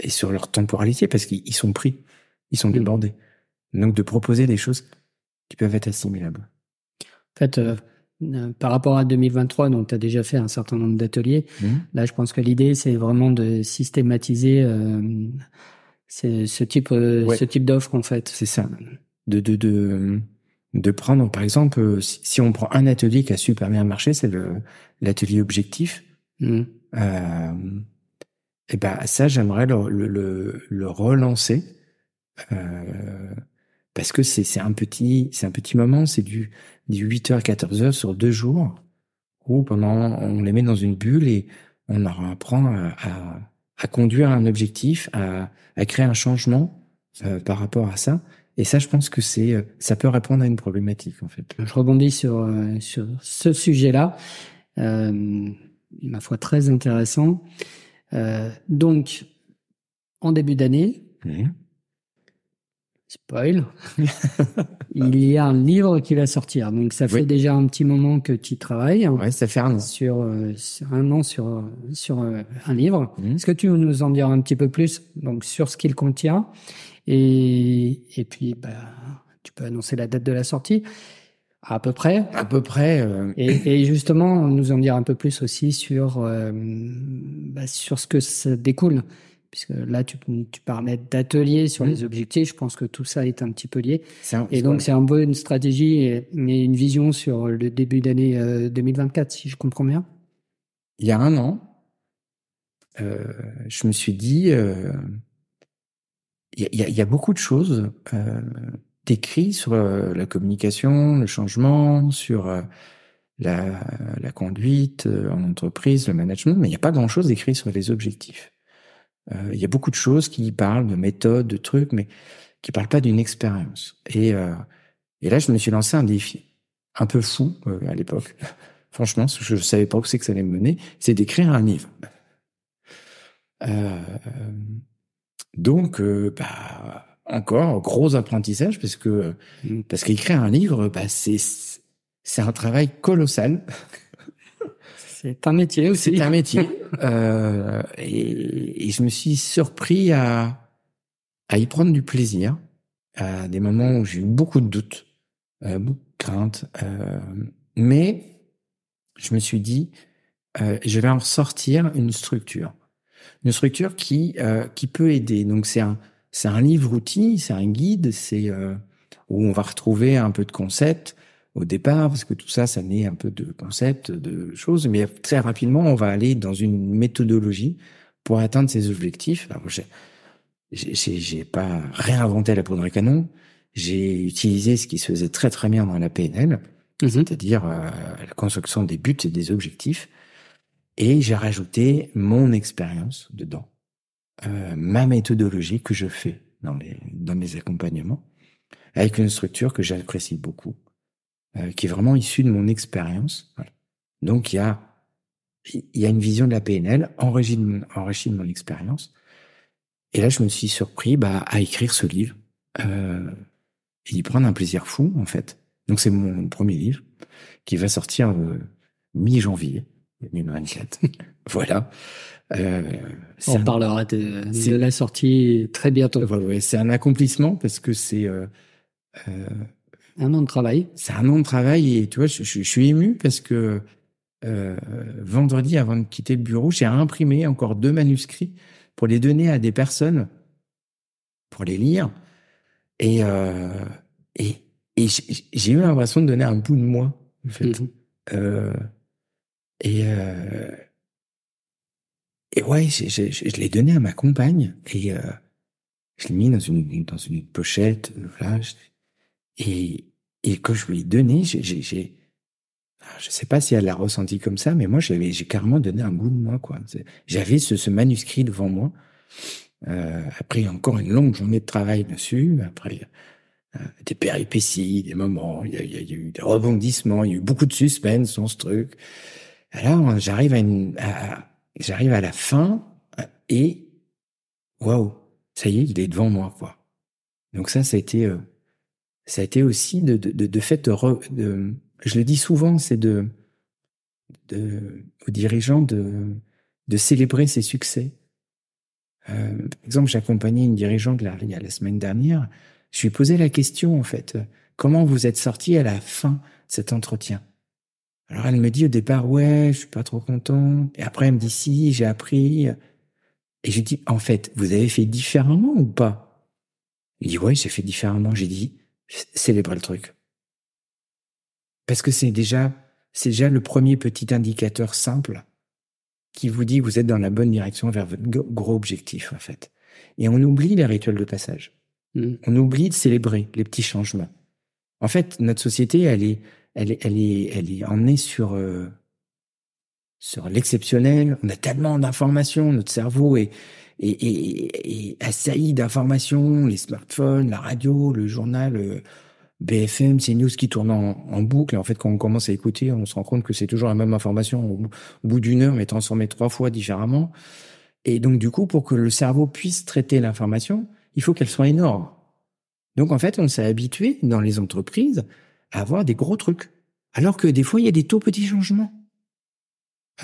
et sur leur temporalité, parce qu'ils ils sont pris, ils sont débordés. Donc de proposer des choses qui peuvent être assimilables. En fait, euh, euh, par rapport à 2023, donc tu as déjà fait un certain nombre d'ateliers. Mhm. Là, je pense que l'idée, c'est vraiment de systématiser euh, c'est- ce type, euh, Ouais. ce type d'offre, en fait. C'est ça. De, de, de, de prendre, par exemple, euh, si, si on prend un atelier qui a super bien marché, c'est le l'atelier objectif. Mhm. Euh, et ben ça, j'aimerais le, le, le, relancer euh, parce que c'est c'est un petit c'est un petit moment, c'est du, du 8h 14h sur deux jours où pendant on les met dans une bulle et on leur apprend à, à, à conduire un objectif, à, à créer un changement euh, par rapport à ça. Et ça, je pense que c'est euh, ça peut répondre à une problématique en fait. Je rebondis sur, euh, sur ce sujet-là, euh, ma foi très intéressant. Euh, donc, en début d'année, spoil, il y a un livre qui va sortir. Donc, ça fait Oui. déjà un petit moment que tu travailles Ouais, ça fait un an. sur, euh, sur un an sur, sur euh, un livre. Mhm. Est-ce que tu veux nous en dire un petit peu plus donc, sur ce qu'il contient? Et, et puis, bah, tu peux annoncer la date de la sortie. À peu près. À peu près. euh, Et, et justement, nous en dire un peu plus aussi sur bah, sur ce que ça découle, puisque là tu, tu parlais d'ateliers sur Mhm. les objectifs. Je pense que tout ça est un petit peu lié. un- Et donc c'est un peu une stratégie et, et une vision sur le début d'année euh, 2024, si je comprends bien. il y a un an, euh, je me suis dit, euh, il y, a- y y beaucoup de choses euh, d'écrits sur euh, la communication, le changement, sur euh, la, la conduite euh, en entreprise, le management, mais il n'y a pas grand-chose d'écrit sur les objectifs. Euh, il y a beaucoup de choses qui parlent de méthodes, de trucs, mais qui parlent pas d'une expérience. Et, euh, et là, je me suis lancé un défi un peu fou euh, à l'époque. Franchement, je savais pas où c'est que ça allait me mener, c'est d'écrire un livre. Euh, donc, euh, bah, encore gros apprentissage parce que Mm. parce qu'écrire un livre, bah, c'est c'est un travail colossal. C'est un métier aussi. C'est un métier. euh, et, je me suis surpris à, à y prendre du plaisir, à des moments où j'ai eu beaucoup de doutes, euh, beaucoup de craintes. euh, mais je me suis dit, euh, je vais en sortir une structure. Une structure qui, qui peut aider. Donc c'est un, c'est un livre-outil, c'est un guide, c'est où on va retrouver un peu de concepts au départ, parce que tout ça, ça naît un peu de concepts, de choses, mais très rapidement, on va aller dans une méthodologie pour atteindre ces objectifs. Alors, j'ai, j'ai, j'ai pas réinventé la poudre à canon, j'ai utilisé ce qui se faisait très très bien dans la PNL, Mhm. c'est-à-dire euh, la construction des buts et des objectifs, et j'ai rajouté mon expérience dedans, euh, ma méthodologie que je fais dans les dans mes accompagnements, avec une structure que j'apprécie beaucoup, euh, qui est vraiment issue de mon expérience. Voilà. Donc il y a il y a une vision de la PNL enrichie de mon, enrichie de mon expérience. Et là, je me suis surpris bah, à écrire ce livre euh, et d'y prendre un plaisir fou, en fait. Donc c'est mon premier livre qui va sortir euh, mi-janvier 2024. voilà. Euh, On un- parlera de, de la sortie très bientôt. ouais, ouais, c'est un accomplissement parce que c'est euh, euh, Un an de travail. c'est un an de travail et tu vois, je, je- je suis ému parce que euh, vendredi, avant de quitter le bureau, j'ai imprimé encore deux manuscrits pour les donner à des personnes pour les lire et euh, et, et j'ai eu l'impression de donner un bout de moi en fait. Mhm. Euh, et et ouais, j'ai- je l'ai donné à ma compagne et je l'ai mis dans une dans une pochette, voilà. Et et quand je lui ai donné, j'ai j'ai- alors, je sais pas si elle l'a ressenti comme ça, mais moi j'avais j'ai carrément donné un bout de moi quoi. J'avais ce, ce manuscrit devant moi. Euh, après encore une longue journée de travail dessus. Après euh, des péripéties, des moments, il y, a, eu des rebondissements, il y a eu beaucoup de suspense dans ce truc. Là, on- j'arrive à, une, j'arrive à la fin euh, et waouh, ça y est, il est devant moi quoi. Donc ça, ça a été, ça a été aussi de, de, de, de fait de, je le dis souvent, c'est de, de aux dirigeants de, de célébrer ses succès. Euh, par exemple, j'accompagnais une dirigeante la, semaine dernière. Je lui ai posé la question, en fait, comment vous êtes sorti à la fin de cet entretien? Alors elle me dit au départ, ouais, je suis pas trop content. Et après elle me dit, si, j'ai appris. Et je lui dis, en fait, vous avez fait différemment ou pas? Il dit, ouais, j'ai fait différemment. J'ai dit, célébrez le truc. Parce que c'est déjà, c'est déjà le premier petit indicateur simple qui vous dit que vous êtes dans la bonne direction vers votre gros objectif, en fait. Et on oublie les rituels de passage. Mhm. On oublie de célébrer les petits changements. En fait, notre société, elle est, elle est, elle est, elle est emmenée sur, euh, sur l'exceptionnel. On a tellement d'informations, notre cerveau est, est, est, est assailli d'informations, les smartphones, la radio, le journal, euh, BFM, c'est news qui tournent en, boucle. Et en fait, quand on commence à écouter, on se rend compte que c'est toujours la même information au, au bout d'une heure, mais transformée trois fois différemment. Et donc, du coup, pour que le cerveau puisse traiter l'information, il faut qu'elle soit énorme. Donc, en fait, on s'est habitué dans les entreprises à avoir des gros trucs. Alors que des fois, il y a des tout petits changements.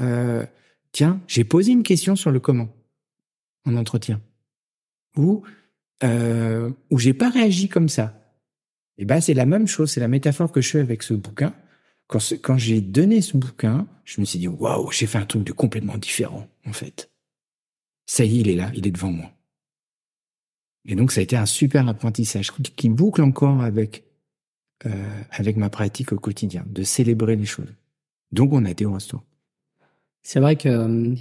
Euh, tiens, j'ai posé une question sur le comment en entretien. Ou, euh, ou j'ai pas réagi comme ça. Et ben c'est la même chose, c'est la métaphore que je fais avec ce bouquin. Quand, quand j'ai donné ce bouquin, je me suis dit waouh, j'ai fait un truc de complètement différent en fait. Ça y est, il est là, il est devant moi. Et donc ça a été un super apprentissage qui boucle encore avec euh, avec ma pratique au quotidien, de célébrer les choses. Donc on a été au resto. C'est vrai que euh,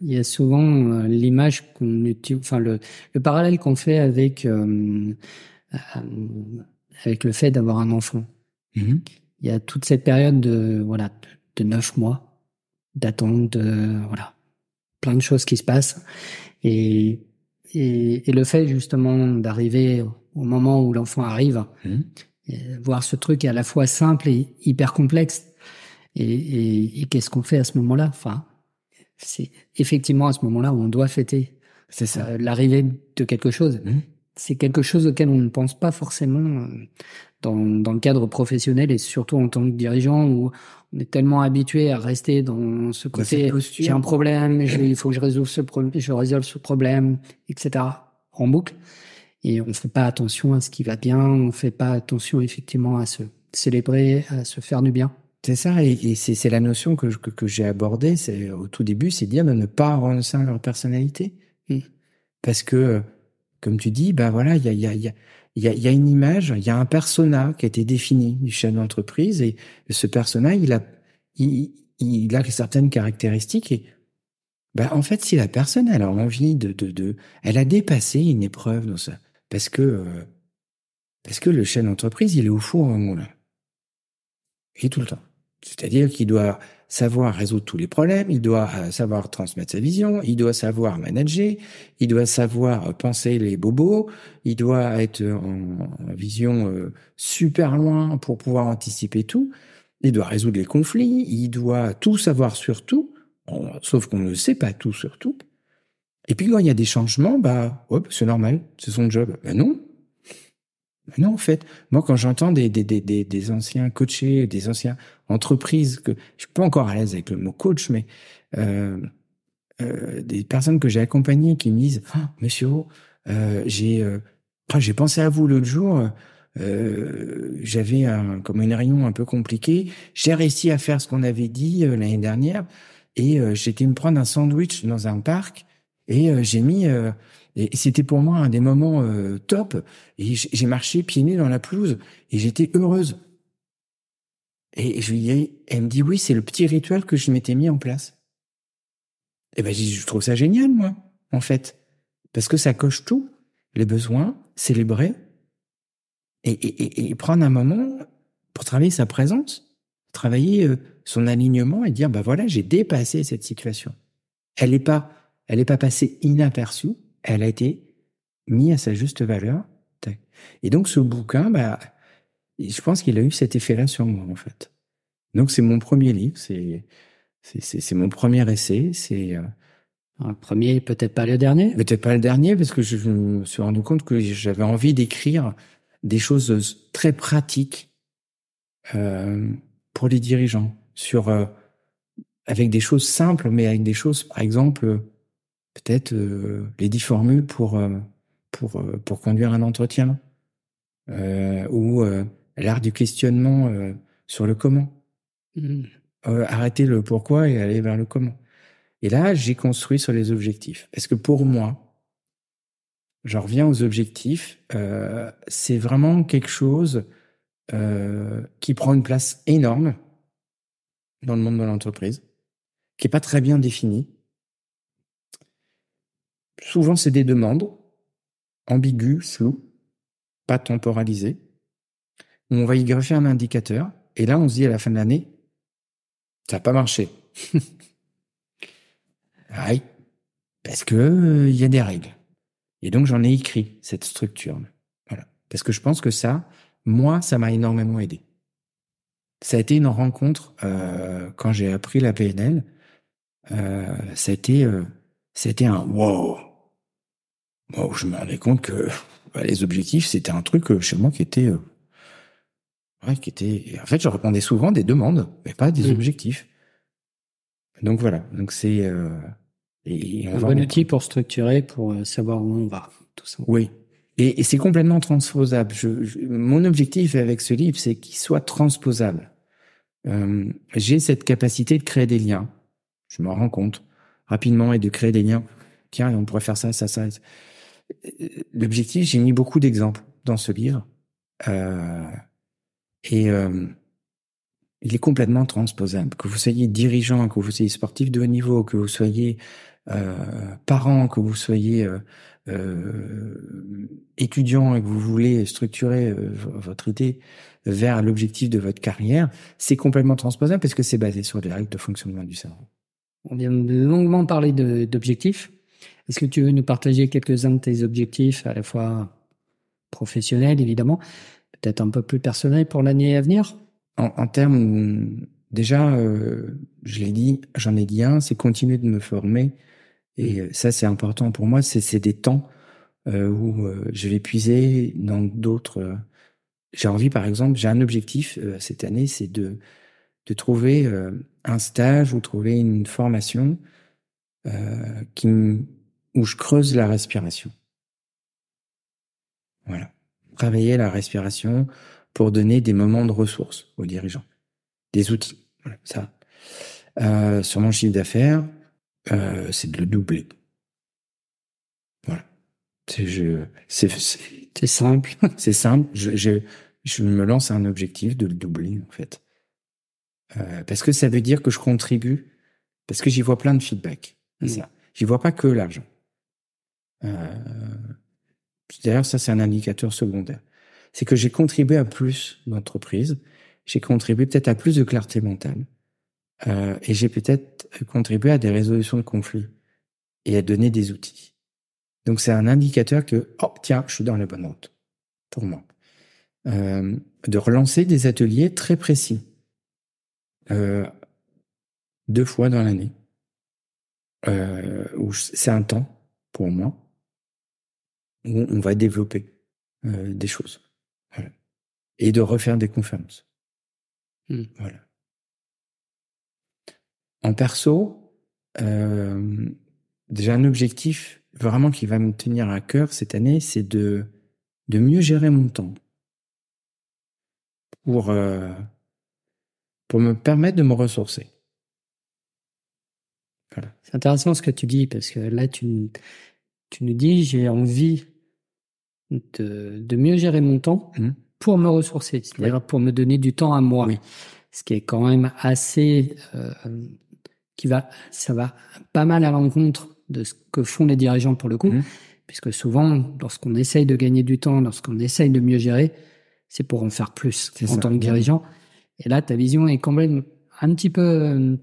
il y a souvent euh, l'image qu'on utilise, enfin le, le parallèle qu'on fait avec euh, avec le fait d'avoir un enfant. Mm-hmm. Il y a toute cette période de voilà de neuf mois d'attente, de voilà plein de choses qui se passent et et, et le fait justement d'arriver au moment où l'enfant arrive, mm-hmm. voir ce truc à la fois simple et hyper complexe. Et, et, et qu'est-ce qu'on fait à ce moment-là? Enfin, c'est effectivement à ce moment-là où on doit fêter. C'est ça. Euh, l'arrivée de quelque chose. Mmh. C'est quelque chose auquel on ne pense pas forcément euh, dans, dans, le cadre professionnel et surtout en tant que dirigeant où on est tellement habitué à rester dans ce côté j'ai un problème, il faut que je résolve ce problème, je résolve ce problème, etc. en boucle. Et on fait pas attention à ce qui va bien, on fait pas attention effectivement à se célébrer, à se faire du bien. C'est ça, et, c'est la notion que, que, que j'ai abordée au tout début, c'est dire de ne pas renoncer à leur personnalité. Mm. Parce que, comme tu dis, ben voilà, il y a, y, a, y, a, y a une image, il y a un persona qui a été défini du chef d'entreprise, et ce persona, il a, il, il a certaines caractéristiques, et ben en fait, si la personne, elle a envie de, de, de elle a dépassé une épreuve dans ça, parce que, euh, parce que le chef d'entreprise, il est au four au moulin. Et tout le temps. C'est-à-dire qu'il doit savoir résoudre tous les problèmes, il doit euh, savoir transmettre sa vision, il doit savoir manager, il doit savoir penser les bobos, il doit être en, vision euh, super loin pour pouvoir anticiper tout, il doit résoudre les conflits, il doit tout savoir sur tout, sauf qu'on ne sait pas tout sur tout. Et puis quand il y a des changements, bah, hop, c'est normal, c'est son job. Ben non, non, en fait, moi, quand j'entends des, des, des, des, anciens coachés, des anciens entreprises, que je suis pas encore à l'aise avec le mot coach, mais euh, euh, des personnes que j'ai accompagnées qui me disent ah, Monsieur, euh, j'ai euh, j'ai pensé à vous l'autre jour. Euh, j'avais un, comme une réunion un peu compliquée. J'ai réussi à faire ce qu'on avait dit euh, l'année dernière et j'étais me prendre un sandwich dans un parc et j'ai mis et c'était pour moi un des moments euh, top. J'ai marché pieds nus dans la pelouse et j'étais heureuse. Et je lui elle me dit oui, c'est le petit rituel que je m'étais mis en place. Et ben, je trouve ça génial, moi, en fait. Parce que ça coche tout. Les besoins, célébrer. Et, prendre un moment pour travailler sa présence. Travailler euh, son alignement et dire, bah voilà, j'ai dépassé cette situation. Elle n'est pas, elle est pas passée inaperçue elle a été mise à sa juste valeur. Et donc ce bouquin, bah, je pense qu'il a eu cet effet-là sur moi en fait. Donc c'est mon premier livre, c'est c'est mon premier essai, c'est euh, un premier, peut-être pas le dernier. Peut-être pas le dernier parce que je, me suis rendu compte que j'avais envie d'écrire des choses très pratiques euh, pour les dirigeants, sur euh, avec des choses simples, mais avec des choses, par exemple, peut-être euh, les dix formules pour euh, pour euh, pour conduire un entretien ou l'art du questionnement sur le comment. Mmh. arrêter le pourquoi et aller vers le comment. Et là, j'ai construit sur les objectifs. Parce que pour moi, j'en reviens aux objectifs, euh, c'est vraiment quelque chose euh, qui prend une place énorme dans le monde de l'entreprise, qui est pas très bien défini, Souvent, c'est des demandes ambiguës, floues, pas temporalisées. on va y greffer un indicateur. Et là, on se dit à la fin de l'année, ça n'a pas marché. oui, parce que euh, il y a des règles. Et donc, j'en ai écrit cette structure. Voilà. Parce que je pense que ça, moi, ça m'a énormément aidé. Ça a été une rencontre euh, quand j'ai appris la PNL. Euh, ça a été, euh, c'était un wow moi, je me rendais compte que bah, les objectifs, c'était un truc euh, chez moi qui était, euh, ouais, qui était. En fait, je répondais souvent des demandes, mais pas des mmh. objectifs. Donc voilà. Donc c'est euh, et un bon outil pour structurer, pour savoir où on va. Tout ça. Oui. Et, c'est complètement transposable. mon objectif avec ce livre, c'est qu'il soit transposable. Euh, j'ai cette capacité de créer des liens. Je m'en rends compte rapidement et de créer des liens. Tiens, on pourrait faire ça, ça, ça. L'objectif, j'ai mis beaucoup d'exemples dans ce livre. Euh, et euh, il est complètement transposable. Que vous soyez dirigeant, que vous soyez sportif de haut niveau, que vous soyez euh, parent, que vous soyez euh, euh, étudiant et que vous voulez structurer votre idée vers l'objectif de votre carrière, c'est complètement transposable parce que c'est basé sur des règles de fonctionnement du cerveau. On vient longuement parler d'objectifs. Est-ce que tu veux nous partager quelques-uns de tes objectifs, à la fois professionnels évidemment, peut-être un peu plus personnels pour l'année à venir? En, en termes, déjà, euh, je l'ai dit, j'en ai dit un, c'est continuer de me former. Et mmh. ça, c'est important pour moi. C'est des temps euh, où euh, je vais puiser dans d'autres. j'ai envie, par exemple, j'ai un objectif cette année, c'est de, de trouver un stage ou trouver une formation qui où je creuse la respiration. Voilà. Travailler la respiration, pour donner des moments de ressources aux dirigeants, des outils. Voilà, ça. Euh, sur mon chiffre d'affaires, euh, c'est de le doubler. Voilà. C'est simple. c'est simple. Je, je, je, me lance un objectif de le doubler en fait, euh, parce que ça veut dire que je contribue, parce que j'y vois plein de feedback. Mmh. Ça. J'y vois pas que l'argent. Euh, D'ailleurs, ça c'est un indicateur secondaire. C'est que j'ai contribué à plus d'entreprises, j'ai contribué peut-être à plus de clarté mentale, euh, et j'ai peut-être contribué à des résolutions de conflits et à donner des outils. Donc c'est un indicateur que, oh tiens, je suis dans la bonne route, pour moi. Euh, de relancer des ateliers très précis, euh, deux fois dans l'année, euh, où c'est un temps pour moi, où on va développer euh, des choses. Et de refaire des conférences. Hmm. Voilà. En perso, euh, déjà un objectif vraiment qui va me tenir à cœur cette année, c'est de, de mieux gérer mon temps. Pour, euh, pour me permettre de me ressourcer. Voilà. C'est intéressant ce que tu dis, parce que là, tu, tu nous dis, j'ai envie de, de mieux gérer mon temps. Mmh pour me ressourcer, c'est-à-dire pour me donner du temps à moi. Ce qui est quand même assez, euh, qui va, ça va pas mal à l'encontre de ce que font les dirigeants pour le coup, mmh. puisque souvent, lorsqu'on essaye de gagner du temps, lorsqu'on essaye de mieux gérer, c'est pour en faire plus en tant que dirigeant. Et là, ta vision est quand même un petit peu,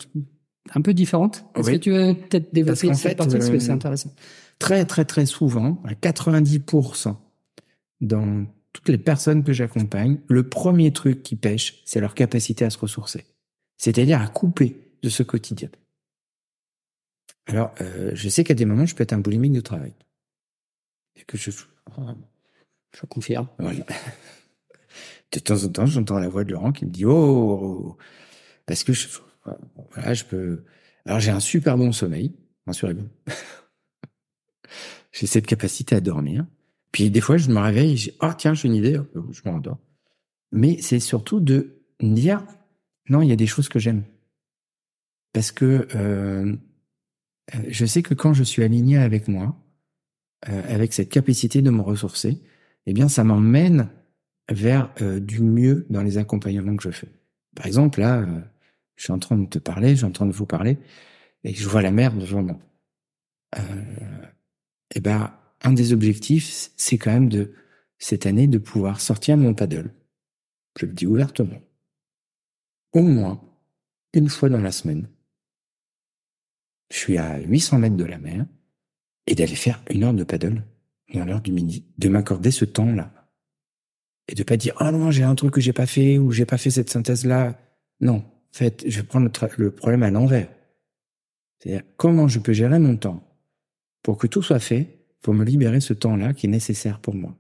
un peu différente. Est-ce que tu veux peut-être développer cette partie parce que c'est euh, intéressant? Très, très, très souvent, à 90%, dans toutes les personnes que j'accompagne, le premier truc qui pêche, c'est leur capacité à se ressourcer. C'est-à-dire à couper de ce quotidien. Alors, euh, je sais qu'à des moments, je peux être un boulimique de travail. Et que je... Je confirme. De temps en temps, j'entends la voix de Laurent qui me dit oh, oh, oh, oh. parce que je, voilà, je peux. Alors j'ai un super bon sommeil, rassurez-vous. j'ai cette capacité à dormir. Puis des fois, je me réveille et j'ai oh tiens, j'ai une idée, je m'endors. Mais c'est surtout de dire non, il y a des choses que j'aime parce que euh, je sais que quand je suis aligné avec moi, euh, avec cette capacité de me ressourcer, eh bien, ça m'emmène vers euh, du mieux dans les accompagnements que je fais. Par exemple, là, euh, je suis en train de te parler, je suis en train de vous parler, et je vois la mer devant moi. Euh, eh ben, un des objectifs, c'est quand même de, cette année, de pouvoir sortir mon paddle. Je le dis ouvertement. Au moins, une fois dans la semaine. Je suis à 800 mètres de la mer et d'aller faire une heure de paddle dans l'heure du midi, de m'accorder ce temps-là. Et de pas dire, oh non, j'ai un truc que j'ai pas fait ou j'ai pas fait cette synthèse-là. Non. En fait, je vais prendre le problème à l'envers. C'est-à-dire, comment je peux gérer mon temps? Pour que tout soit fait pour me libérer ce temps-là qui est nécessaire pour moi.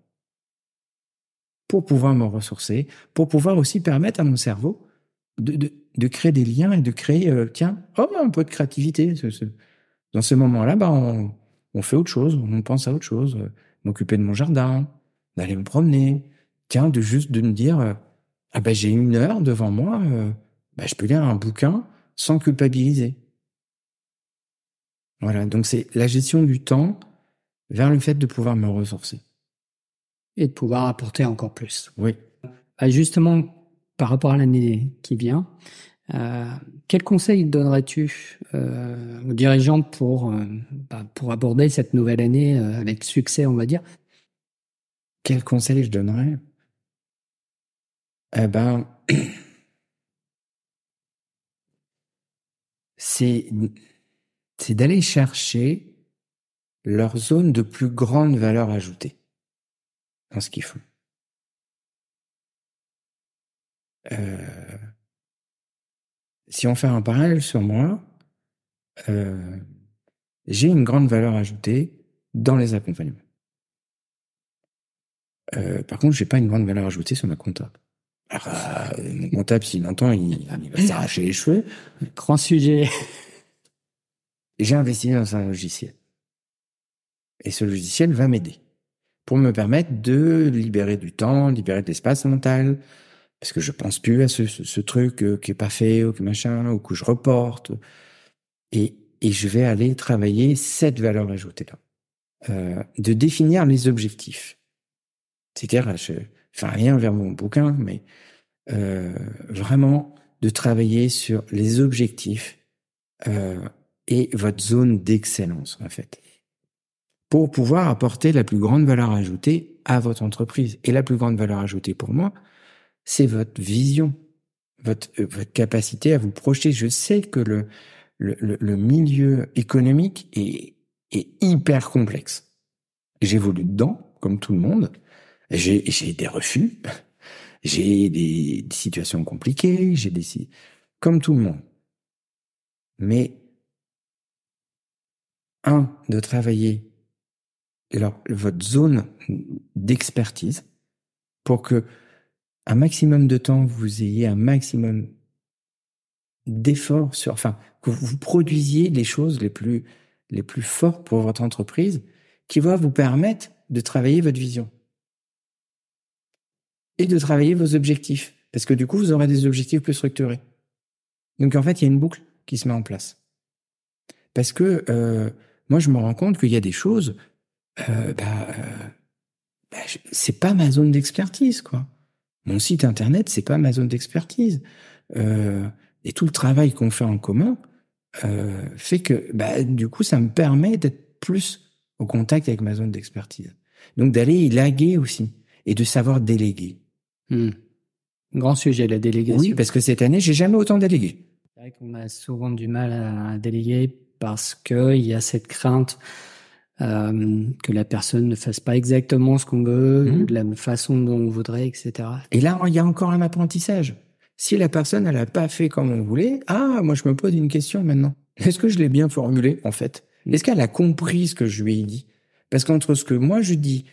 Pour pouvoir me ressourcer, pour pouvoir aussi permettre à mon cerveau de, créer des liens et de créer, euh, tiens, oh, un peu de créativité. Dans ce moment-là, bah, on, fait autre chose, on pense à autre chose, euh, m'occuper de mon jardin, d'aller me promener. Tiens, de juste de me dire, euh, ah ben j'ai une heure devant moi, ben, je peux lire un bouquin sans culpabiliser. Voilà, donc c'est la gestion du temps vers le fait de pouvoir me ressourcer. Et de pouvoir apporter encore plus. Oui. Bah, justement, par rapport à l'année qui vient, euh, quel conseil donnerais-tu euh, aux dirigeants pour, euh, bah, pour aborder cette nouvelle année euh, avec succès, on va dire? Quel conseil je donnerais? Eh ben, c'est c'est d'aller chercher leur zone de plus grande valeur ajoutée dans ce qu'ils font. Euh, si on fait un parallèle sur moi, euh, j'ai une grande valeur ajoutée dans les accompagnements. Euh, par contre, j'ai pas une grande valeur ajoutée sur ma comptable. Alors, euh, mon comptable, s'il entend, il, il va s'arracher les cheveux. Grand sujet. J'ai investi dans un logiciel. Et ce logiciel va m'aider pour me permettre de libérer du temps, libérer de l'espace mental, parce que je pense plus à ce, ce, ce truc euh, qui est pas fait ou que machin ou que je reporte. Et, et je vais aller travailler cette valeur ajoutée là. Euh, de définir les objectifs. C'est-à-dire je fais rien vers mon bouquin mais euh, vraiment de travailler sur les objectifs euh, et votre zone d'excellence en fait pour pouvoir apporter la plus grande valeur ajoutée à votre entreprise et la plus grande valeur ajoutée pour moi c'est votre vision, votre, euh, votre capacité à vous projeter. Je sais que le, le, le, milieu économique est, est hyper complexe. J'évolue dedans, comme tout le monde. J'ai des refus, j'ai des, des, situations compliquées, j'ai des comme tout le monde. Mais un, de travailler leur, votre zone d'expertise pour que un maximum de temps, vous ayez un maximum d'efforts sur, enfin, que vous produisiez les choses les plus, les plus fortes pour votre entreprise qui va vous permettre de travailler votre vision et de travailler vos objectifs. Parce que du coup, vous aurez des objectifs plus structurés. Donc en fait, il y a une boucle qui se met en place. Parce que euh, moi, je me rends compte qu'il y a des choses, euh, bah, euh, bah, c'est pas ma zone d'expertise, quoi. Mon site internet, c'est pas ma zone d'expertise. Euh, et tout le travail qu'on fait en commun euh, fait que, bah, du coup, ça me permet d'être plus au contact avec ma zone d'expertise. Donc d'aller y laguer aussi et de savoir déléguer. Hmm. Grand sujet, la délégation. Oui, parce que cette année, j'ai jamais autant délégué. C'est vrai qu'on a souvent du mal à déléguer parce qu'il y a cette crainte euh, que la personne ne fasse pas exactement ce qu'on veut, mmh. de la façon dont on voudrait, etc. Et là, il y a encore un apprentissage. Si la personne, elle a pas fait comme on voulait, ah, moi, je me pose une question maintenant. Est-ce que je l'ai bien formulé, en fait? Est-ce qu'elle a compris ce que je lui ai dit? Parce qu'entre ce que moi je dis,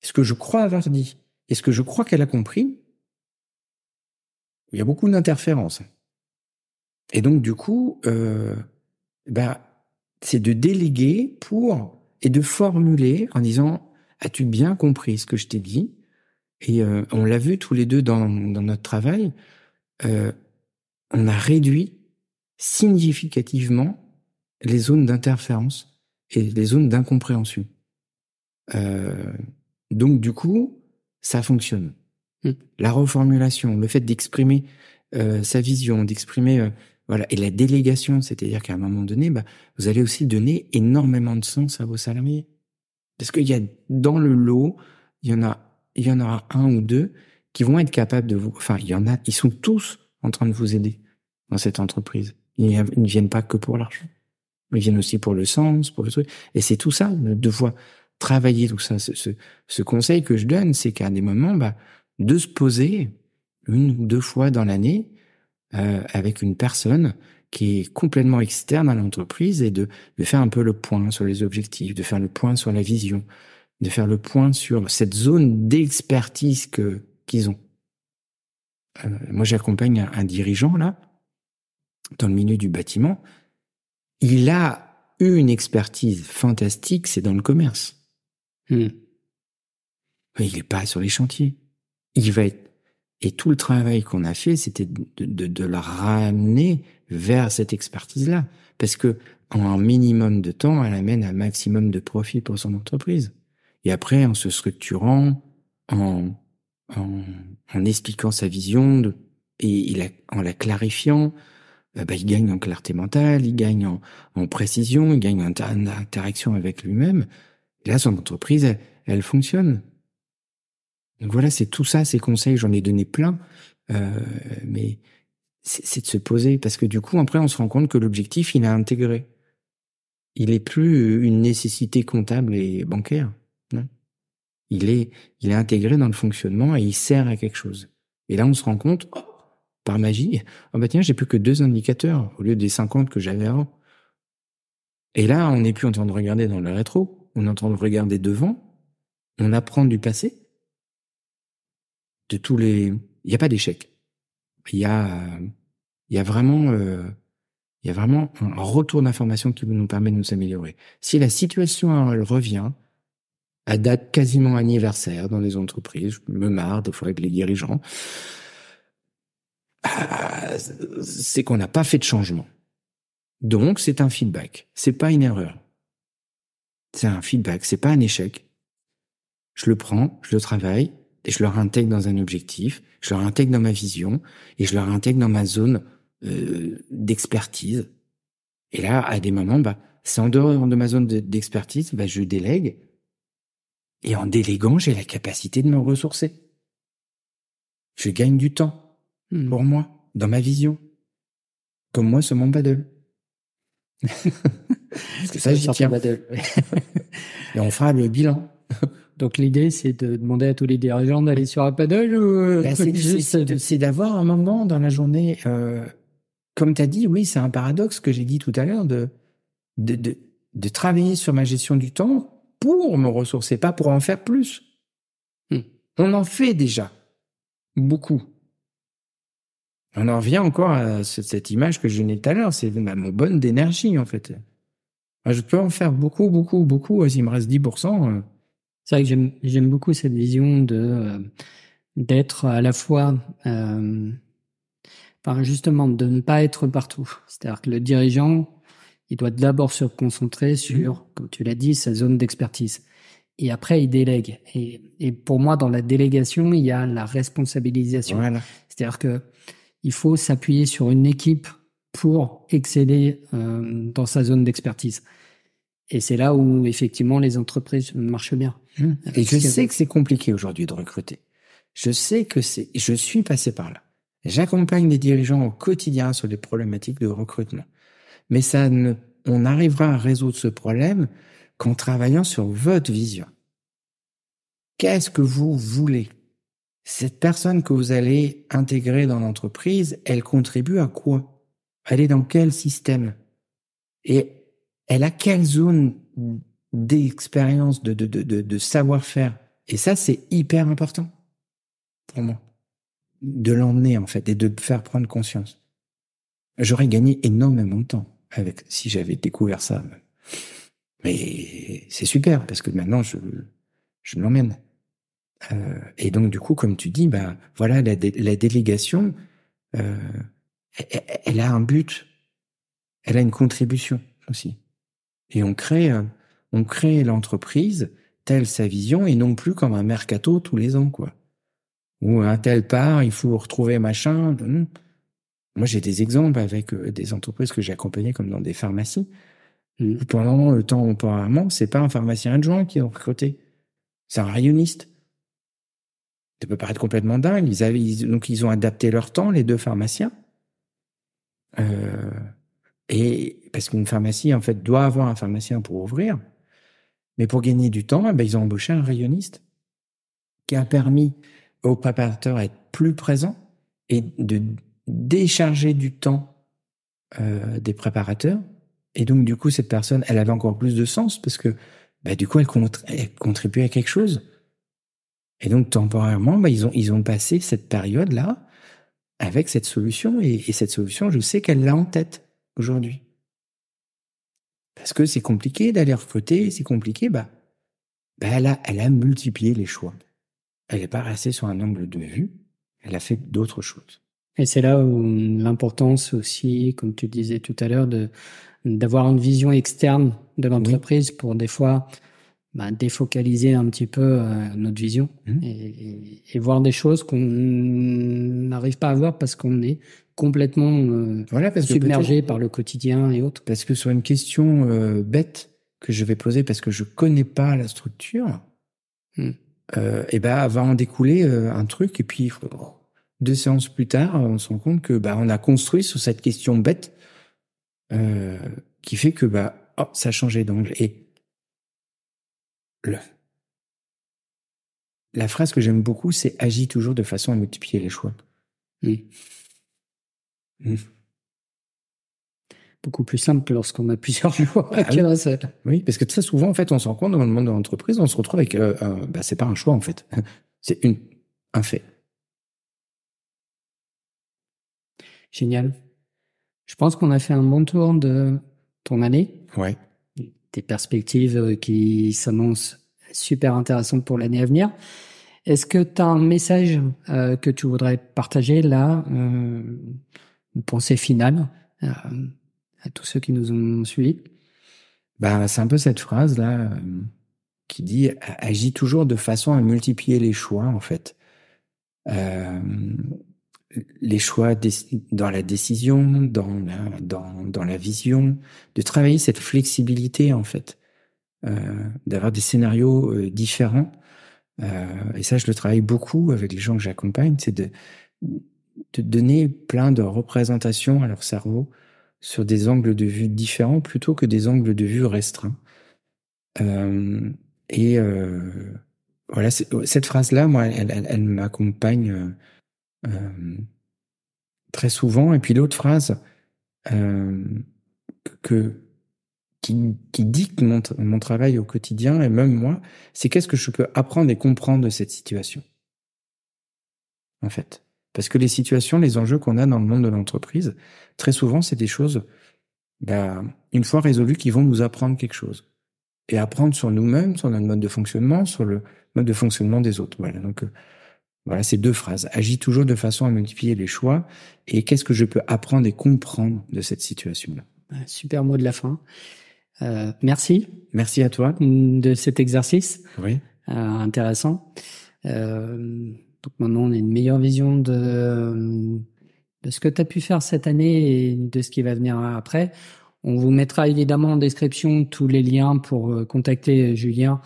ce que je crois avoir dit, et ce que je crois qu'elle a compris, il y a beaucoup d'interférences. Et donc, du coup, euh, bah, c'est de déléguer pour et de formuler en disant as-tu bien compris ce que je t'ai dit? Et euh, on l'a vu tous les deux dans, dans notre travail, euh, on a réduit significativement les zones d'interférence et les zones d'incompréhension. Euh, donc du coup, ça fonctionne. Mmh. La reformulation, le fait d'exprimer euh, sa vision, d'exprimer euh, voilà. Et la délégation, c'est-à-dire qu'à un moment donné, bah, vous allez aussi donner énormément de sens à vos salariés. Parce qu'il y a dans le lot, il y en a, il y en aura un ou deux qui vont être capables de vous, enfin, il y en a, ils sont tous en train de vous aider dans cette entreprise. Ils, ne viennent pas que pour l'argent. Ils viennent aussi pour le sens, pour le truc. Et c'est tout ça, de devoir travailler tout ça. Ce, ce, ce conseil que je donne, c'est qu'à des moments, bah, de se poser une ou deux fois dans l'année euh, avec une personne qui est complètement externe à l'entreprise et de, de faire un peu le point sur les objectifs, de faire le point sur la vision, de faire le point sur cette zone d'expertise que qu'ils ont. Euh, moi, j'accompagne un, un, dirigeant là dans le milieu du bâtiment. Il a eu une expertise fantastique, c'est dans le commerce. Hmm. il n'est pas sur les chantiers. Il va être. Et tout le travail qu'on a fait, c'était de, de, de la ramener vers cette expertise-là. Parce que en un minimum de temps, elle amène un maximum de profit pour son entreprise. Et après, en se structurant, en, en, en expliquant sa vision de, et il en la clarifiant, euh, bah, il gagne en clarté mentale, il gagne en, en précision, il gagne en, en interaction avec lui-même. Là, son entreprise, elle, elle fonctionne. Donc voilà, c'est tout ça, ces conseils, j'en ai donné plein, euh, mais c'est de se poser, parce que du coup, après, on se rend compte que l'objectif, il est intégré. Il est plus une nécessité comptable et bancaire. Non? Il est, il est intégré dans le fonctionnement et il sert à quelque chose. Et là, on se rend compte, oh, par magie, oh bah tiens, j'ai plus que deux indicateurs au lieu des 50 que j'avais avant. Et là, on n'est plus en train de regarder dans le rétro, on est en train de regarder devant, on apprend du passé, tous les... Il n'y a pas d'échec. Il y a, il y a vraiment, euh, il y a vraiment un retour d'information qui nous permet de nous améliorer. Si la situation elle revient à date quasiment anniversaire dans les entreprises, je me marre des fois avec les dirigeants, ah, c'est qu'on n'a pas fait de changement. Donc c'est un feedback, c'est pas une erreur. C'est un feedback, c'est pas un échec. Je le prends, je le travaille, je le réintègre dans un objectif, je le réintègre dans ma vision, et je le réintègre dans ma zone euh, d'expertise. Et là, à des moments, bah, c'est en dehors de ma zone d'expertise, bah, je délègue. Et en déléguant, j'ai la capacité de me ressourcer. Je gagne du temps hmm. pour moi, dans ma vision. Comme moi, sur mon paddle. Parce que ça, j'y tiens. et on fera le bilan. Donc l'idée, c'est de demander à tous les dirigeants d'aller sur un paddle ou euh, ben, c'est d'avoir un moment dans la journée. Euh, comme tu as dit, oui, c'est un paradoxe que j'ai dit tout à l'heure de, de, de, de, travailler sur ma gestion du temps pour me ressourcer, pas pour en faire plus. Hmm. On en fait déjà beaucoup. On en revient encore à cette image que je donnais tout à l'heure, c'est mon bonne d'énergie en fait. Je peux en faire beaucoup, beaucoup, beaucoup. S'il me reste 10%, c'est vrai que j'aime beaucoup cette vision de euh, d'être à la fois, euh, enfin justement, de ne pas être partout. C'est-à-dire que le dirigeant, il doit d'abord se concentrer sur, comme tu l'as dit, sa zone d'expertise. Et après, il délègue. Et, et, pour moi, dans la délégation, il y a la responsabilisation. C'est-à-dire que il faut s'appuyer sur une équipe pour exceller euh, dans sa zone d'expertise. Et c'est là où effectivement les entreprises marchent bien. Mmh. Et je sais que c'est compliqué aujourd'hui de recruter. Je sais que c'est, je suis passé par là. J'accompagne des dirigeants au quotidien sur les problématiques de recrutement. Mais ça ne, on arrivera à résoudre ce problème qu'en travaillant sur votre vision. Qu'est-ce que vous voulez? Cette personne que vous allez intégrer dans l'entreprise, elle contribue à quoi? Elle est dans quel système? Et elle a quelle zone d'expérience, de, de, de, de savoir-faire? Et ça, c'est hyper important pour moi. De l'emmener, en fait, et de faire prendre conscience. J'aurais gagné énormément de temps avec, si j'avais découvert ça. Mais c'est super, parce que maintenant, je, je l'emmène. Euh, et donc, du coup, comme tu dis, bah, voilà, la, délégation, euh, elle, a un but, elle a une contribution aussi et on crée, euh, on crée l'entreprise telle sa vision et non plus comme un mercato tous les ans, quoi. Ou un tel part, il faut retrouver machin. Moi, j'ai des exemples avec euh, des entreprises que j'ai accompagnées comme dans des pharmacies. Pendant le temps auparavant, c'est pas un pharmacien adjoint qui est recruté. C'est un rayonniste. Ça peut paraître complètement dingue. Ils avaient, donc ils ont adapté leur temps, les deux pharmaciens. Euh, et parce qu'une pharmacie, en fait, doit avoir un pharmacien pour ouvrir. Mais pour gagner du temps, eh ben, ils ont embauché un rayonniste qui a permis aux préparateurs d'être plus présents et de décharger du temps euh, des préparateurs. Et donc, du coup, cette personne, elle avait encore plus de sens parce que, bah, du coup, elle, contribuait à quelque chose. Et donc, temporairement, bah, ils, ont, ils ont passé cette période-là avec cette solution. Et, et cette solution, je sais qu'elle l'a en tête aujourd'hui. Parce que c'est compliqué d'aller recruter, c'est compliqué, bah, bah elle, a, elle a multiplié les choix. elle n'est pas restée sur un angle de vue, elle a fait d'autres choses. Et c'est là où l'importance aussi, comme tu disais tout à l'heure, de d'avoir une vision externe de l'entreprise pour des fois bah, défocaliser un petit peu euh, notre vision mmh. et, et, voir des choses qu'on n'arrive pas à voir parce qu'on est complètement euh, voilà, parce submergé par le quotidien et autres. Parce que sur une question euh, bête que je vais poser parce que je connais pas la structure, mmh. et ben va en découler un truc et puis deux séances plus tard, on se rend compte que bah, on a construit sur cette question bête qui fait que bah oh, ça a changé d'angle. Et le, la phrase que j'aime beaucoup, c'est agis toujours de façon à multiplier les choix. Oui. Mmh. Beaucoup plus simple lorsqu'on a plusieurs choix ah, seul. Oui, parce que très souvent, en fait, on se rend compte dans le monde de l'entreprise, on se retrouve avec, euh, bah, c'est pas un choix en fait, c'est une un fait. Génial. Je pense qu'on a fait un bon tour de ton année. Ouais. Tes perspectives euh, qui s'annoncent super intéressantes pour l'année à venir. Est-ce que tu as un message euh, que tu voudrais partager là, euh, une pensée finale à tous ceux qui nous ont suivis? Bah, C'est un peu cette phrase là qui dit agis toujours de façon à multiplier les choix en fait. Euh, les choix dans la décision, dans la, dans, dans la vision, de travailler cette flexibilité en fait, euh, d'avoir des scénarios euh, différents. Euh, et ça, je le travaille beaucoup avec les gens que j'accompagne, c'est de, de donner plein de représentations à leur cerveau sur des angles de vue différents plutôt que des angles de vue restreints. Euh, et euh, voilà, cette phrase-là, moi, elle, elle, elle m'accompagne euh, très souvent. Et puis l'autre phrase euh, que qui, qui dicte mon, mon, travail au quotidien et même moi, c'est qu'est-ce que je peux apprendre et comprendre de cette situation. En fait. Parce que les situations, les enjeux qu'on a dans le monde de l'entreprise, très souvent, c'est des choses, bah, une fois résolues, qui vont nous apprendre quelque chose. Et apprendre sur nous-mêmes, sur notre mode de fonctionnement, sur le mode de fonctionnement des autres. Voilà. Donc, euh, voilà, ces deux phrases. Agis toujours de façon à multiplier les choix. Et qu'est-ce que je peux apprendre et comprendre de cette situation-là? Super mot de la fin. Euh, merci. Merci à toi de cet exercice. Oui. Euh, intéressant. Euh, donc maintenant, on a une meilleure vision de, de ce que tu as pu faire cette année et de ce qui va venir après. On vous mettra évidemment en description tous les liens pour contacter Julien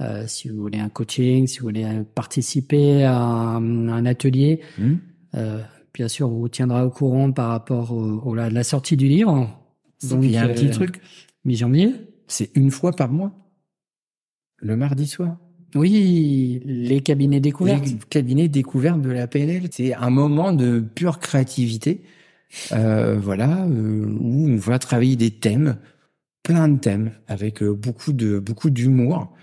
euh, si vous voulez un coaching, si vous voulez participer à un, atelier. Hmm. Euh, bien sûr, on vous tiendra au courant par rapport au, la, la, sortie du livre. Donc, il y a un petit euh, truc. Mi-janvier. C'est une fois par mois? Le mardi soir? Oui, les cabinets découverts. Les cabinets découverts de la PNL. C'est un moment de pure créativité. Euh, voilà, où on va travailler des thèmes, plein de thèmes, avec beaucoup de beaucoup d'humour.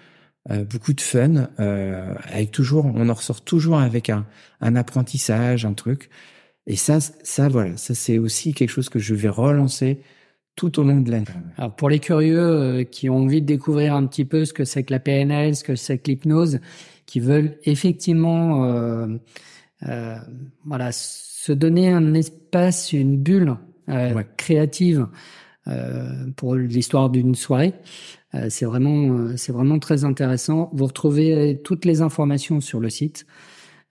Euh, beaucoup de fun, euh, avec toujours, on en ressort toujours avec un, un apprentissage, un truc. Et ça, ça voilà, ça c'est aussi quelque chose que je vais relancer tout au long de l'année. Alors pour les curieux euh, qui ont envie de découvrir un petit peu ce que c'est que la PNL, ce que c'est que l'hypnose, qui veulent effectivement, euh, euh, voilà, se donner un espace, une bulle créative pour l'histoire d'une soirée. Euh, c'est vraiment, euh, c'est vraiment très intéressant. Vous retrouvez toutes les informations sur le site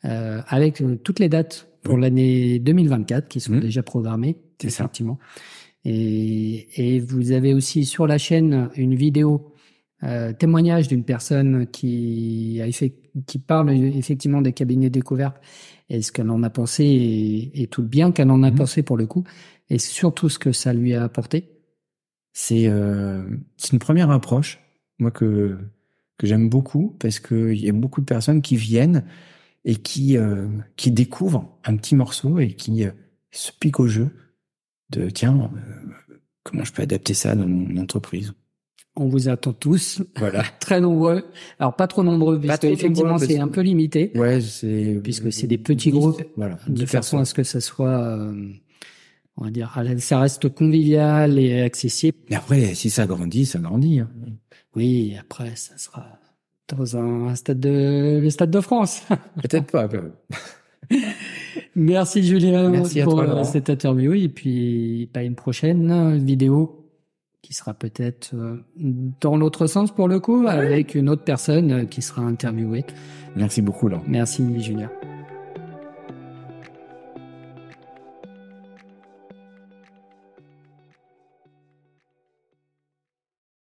euh, avec toutes les dates pour l'année 2024 qui sont mmh. déjà programmées, effectivement. Et, et, vous avez aussi sur la chaîne une vidéo euh, témoignage d'une personne qui a qui parle effectivement des cabinets découverts et ce qu'elle en a pensé et, et tout le bien qu'elle en a mmh. pensé pour le coup et surtout ce que ça lui a apporté. C'est euh, une première approche, moi que que j'aime beaucoup parce qu'il y a beaucoup de personnes qui viennent et qui euh, qui découvrent un petit morceau et qui euh, se piquent au jeu de tiens euh, comment je peux adapter ça dans mon entreprise? On vous attend tous. Voilà. Très nombreux. Alors pas trop nombreux, puisque effectivement c'est un peu limité. Ouais, c'est puisque c'est des petits groupes. Voilà. De façon à ce que ça soit euh, on va dire, ça reste convivial et accessible. Mais après, si ça grandit, ça grandit. Hein. Oui, après, ça sera dans un stade de le stade de France. Peut-être pas. Merci Julien Merci pour toi, cette interview et puis pas une prochaine vidéo qui sera peut-être euh, dans l'autre sens pour le coup avec une autre personne qui sera interviewée. Merci beaucoup Laurent. Merci Julien.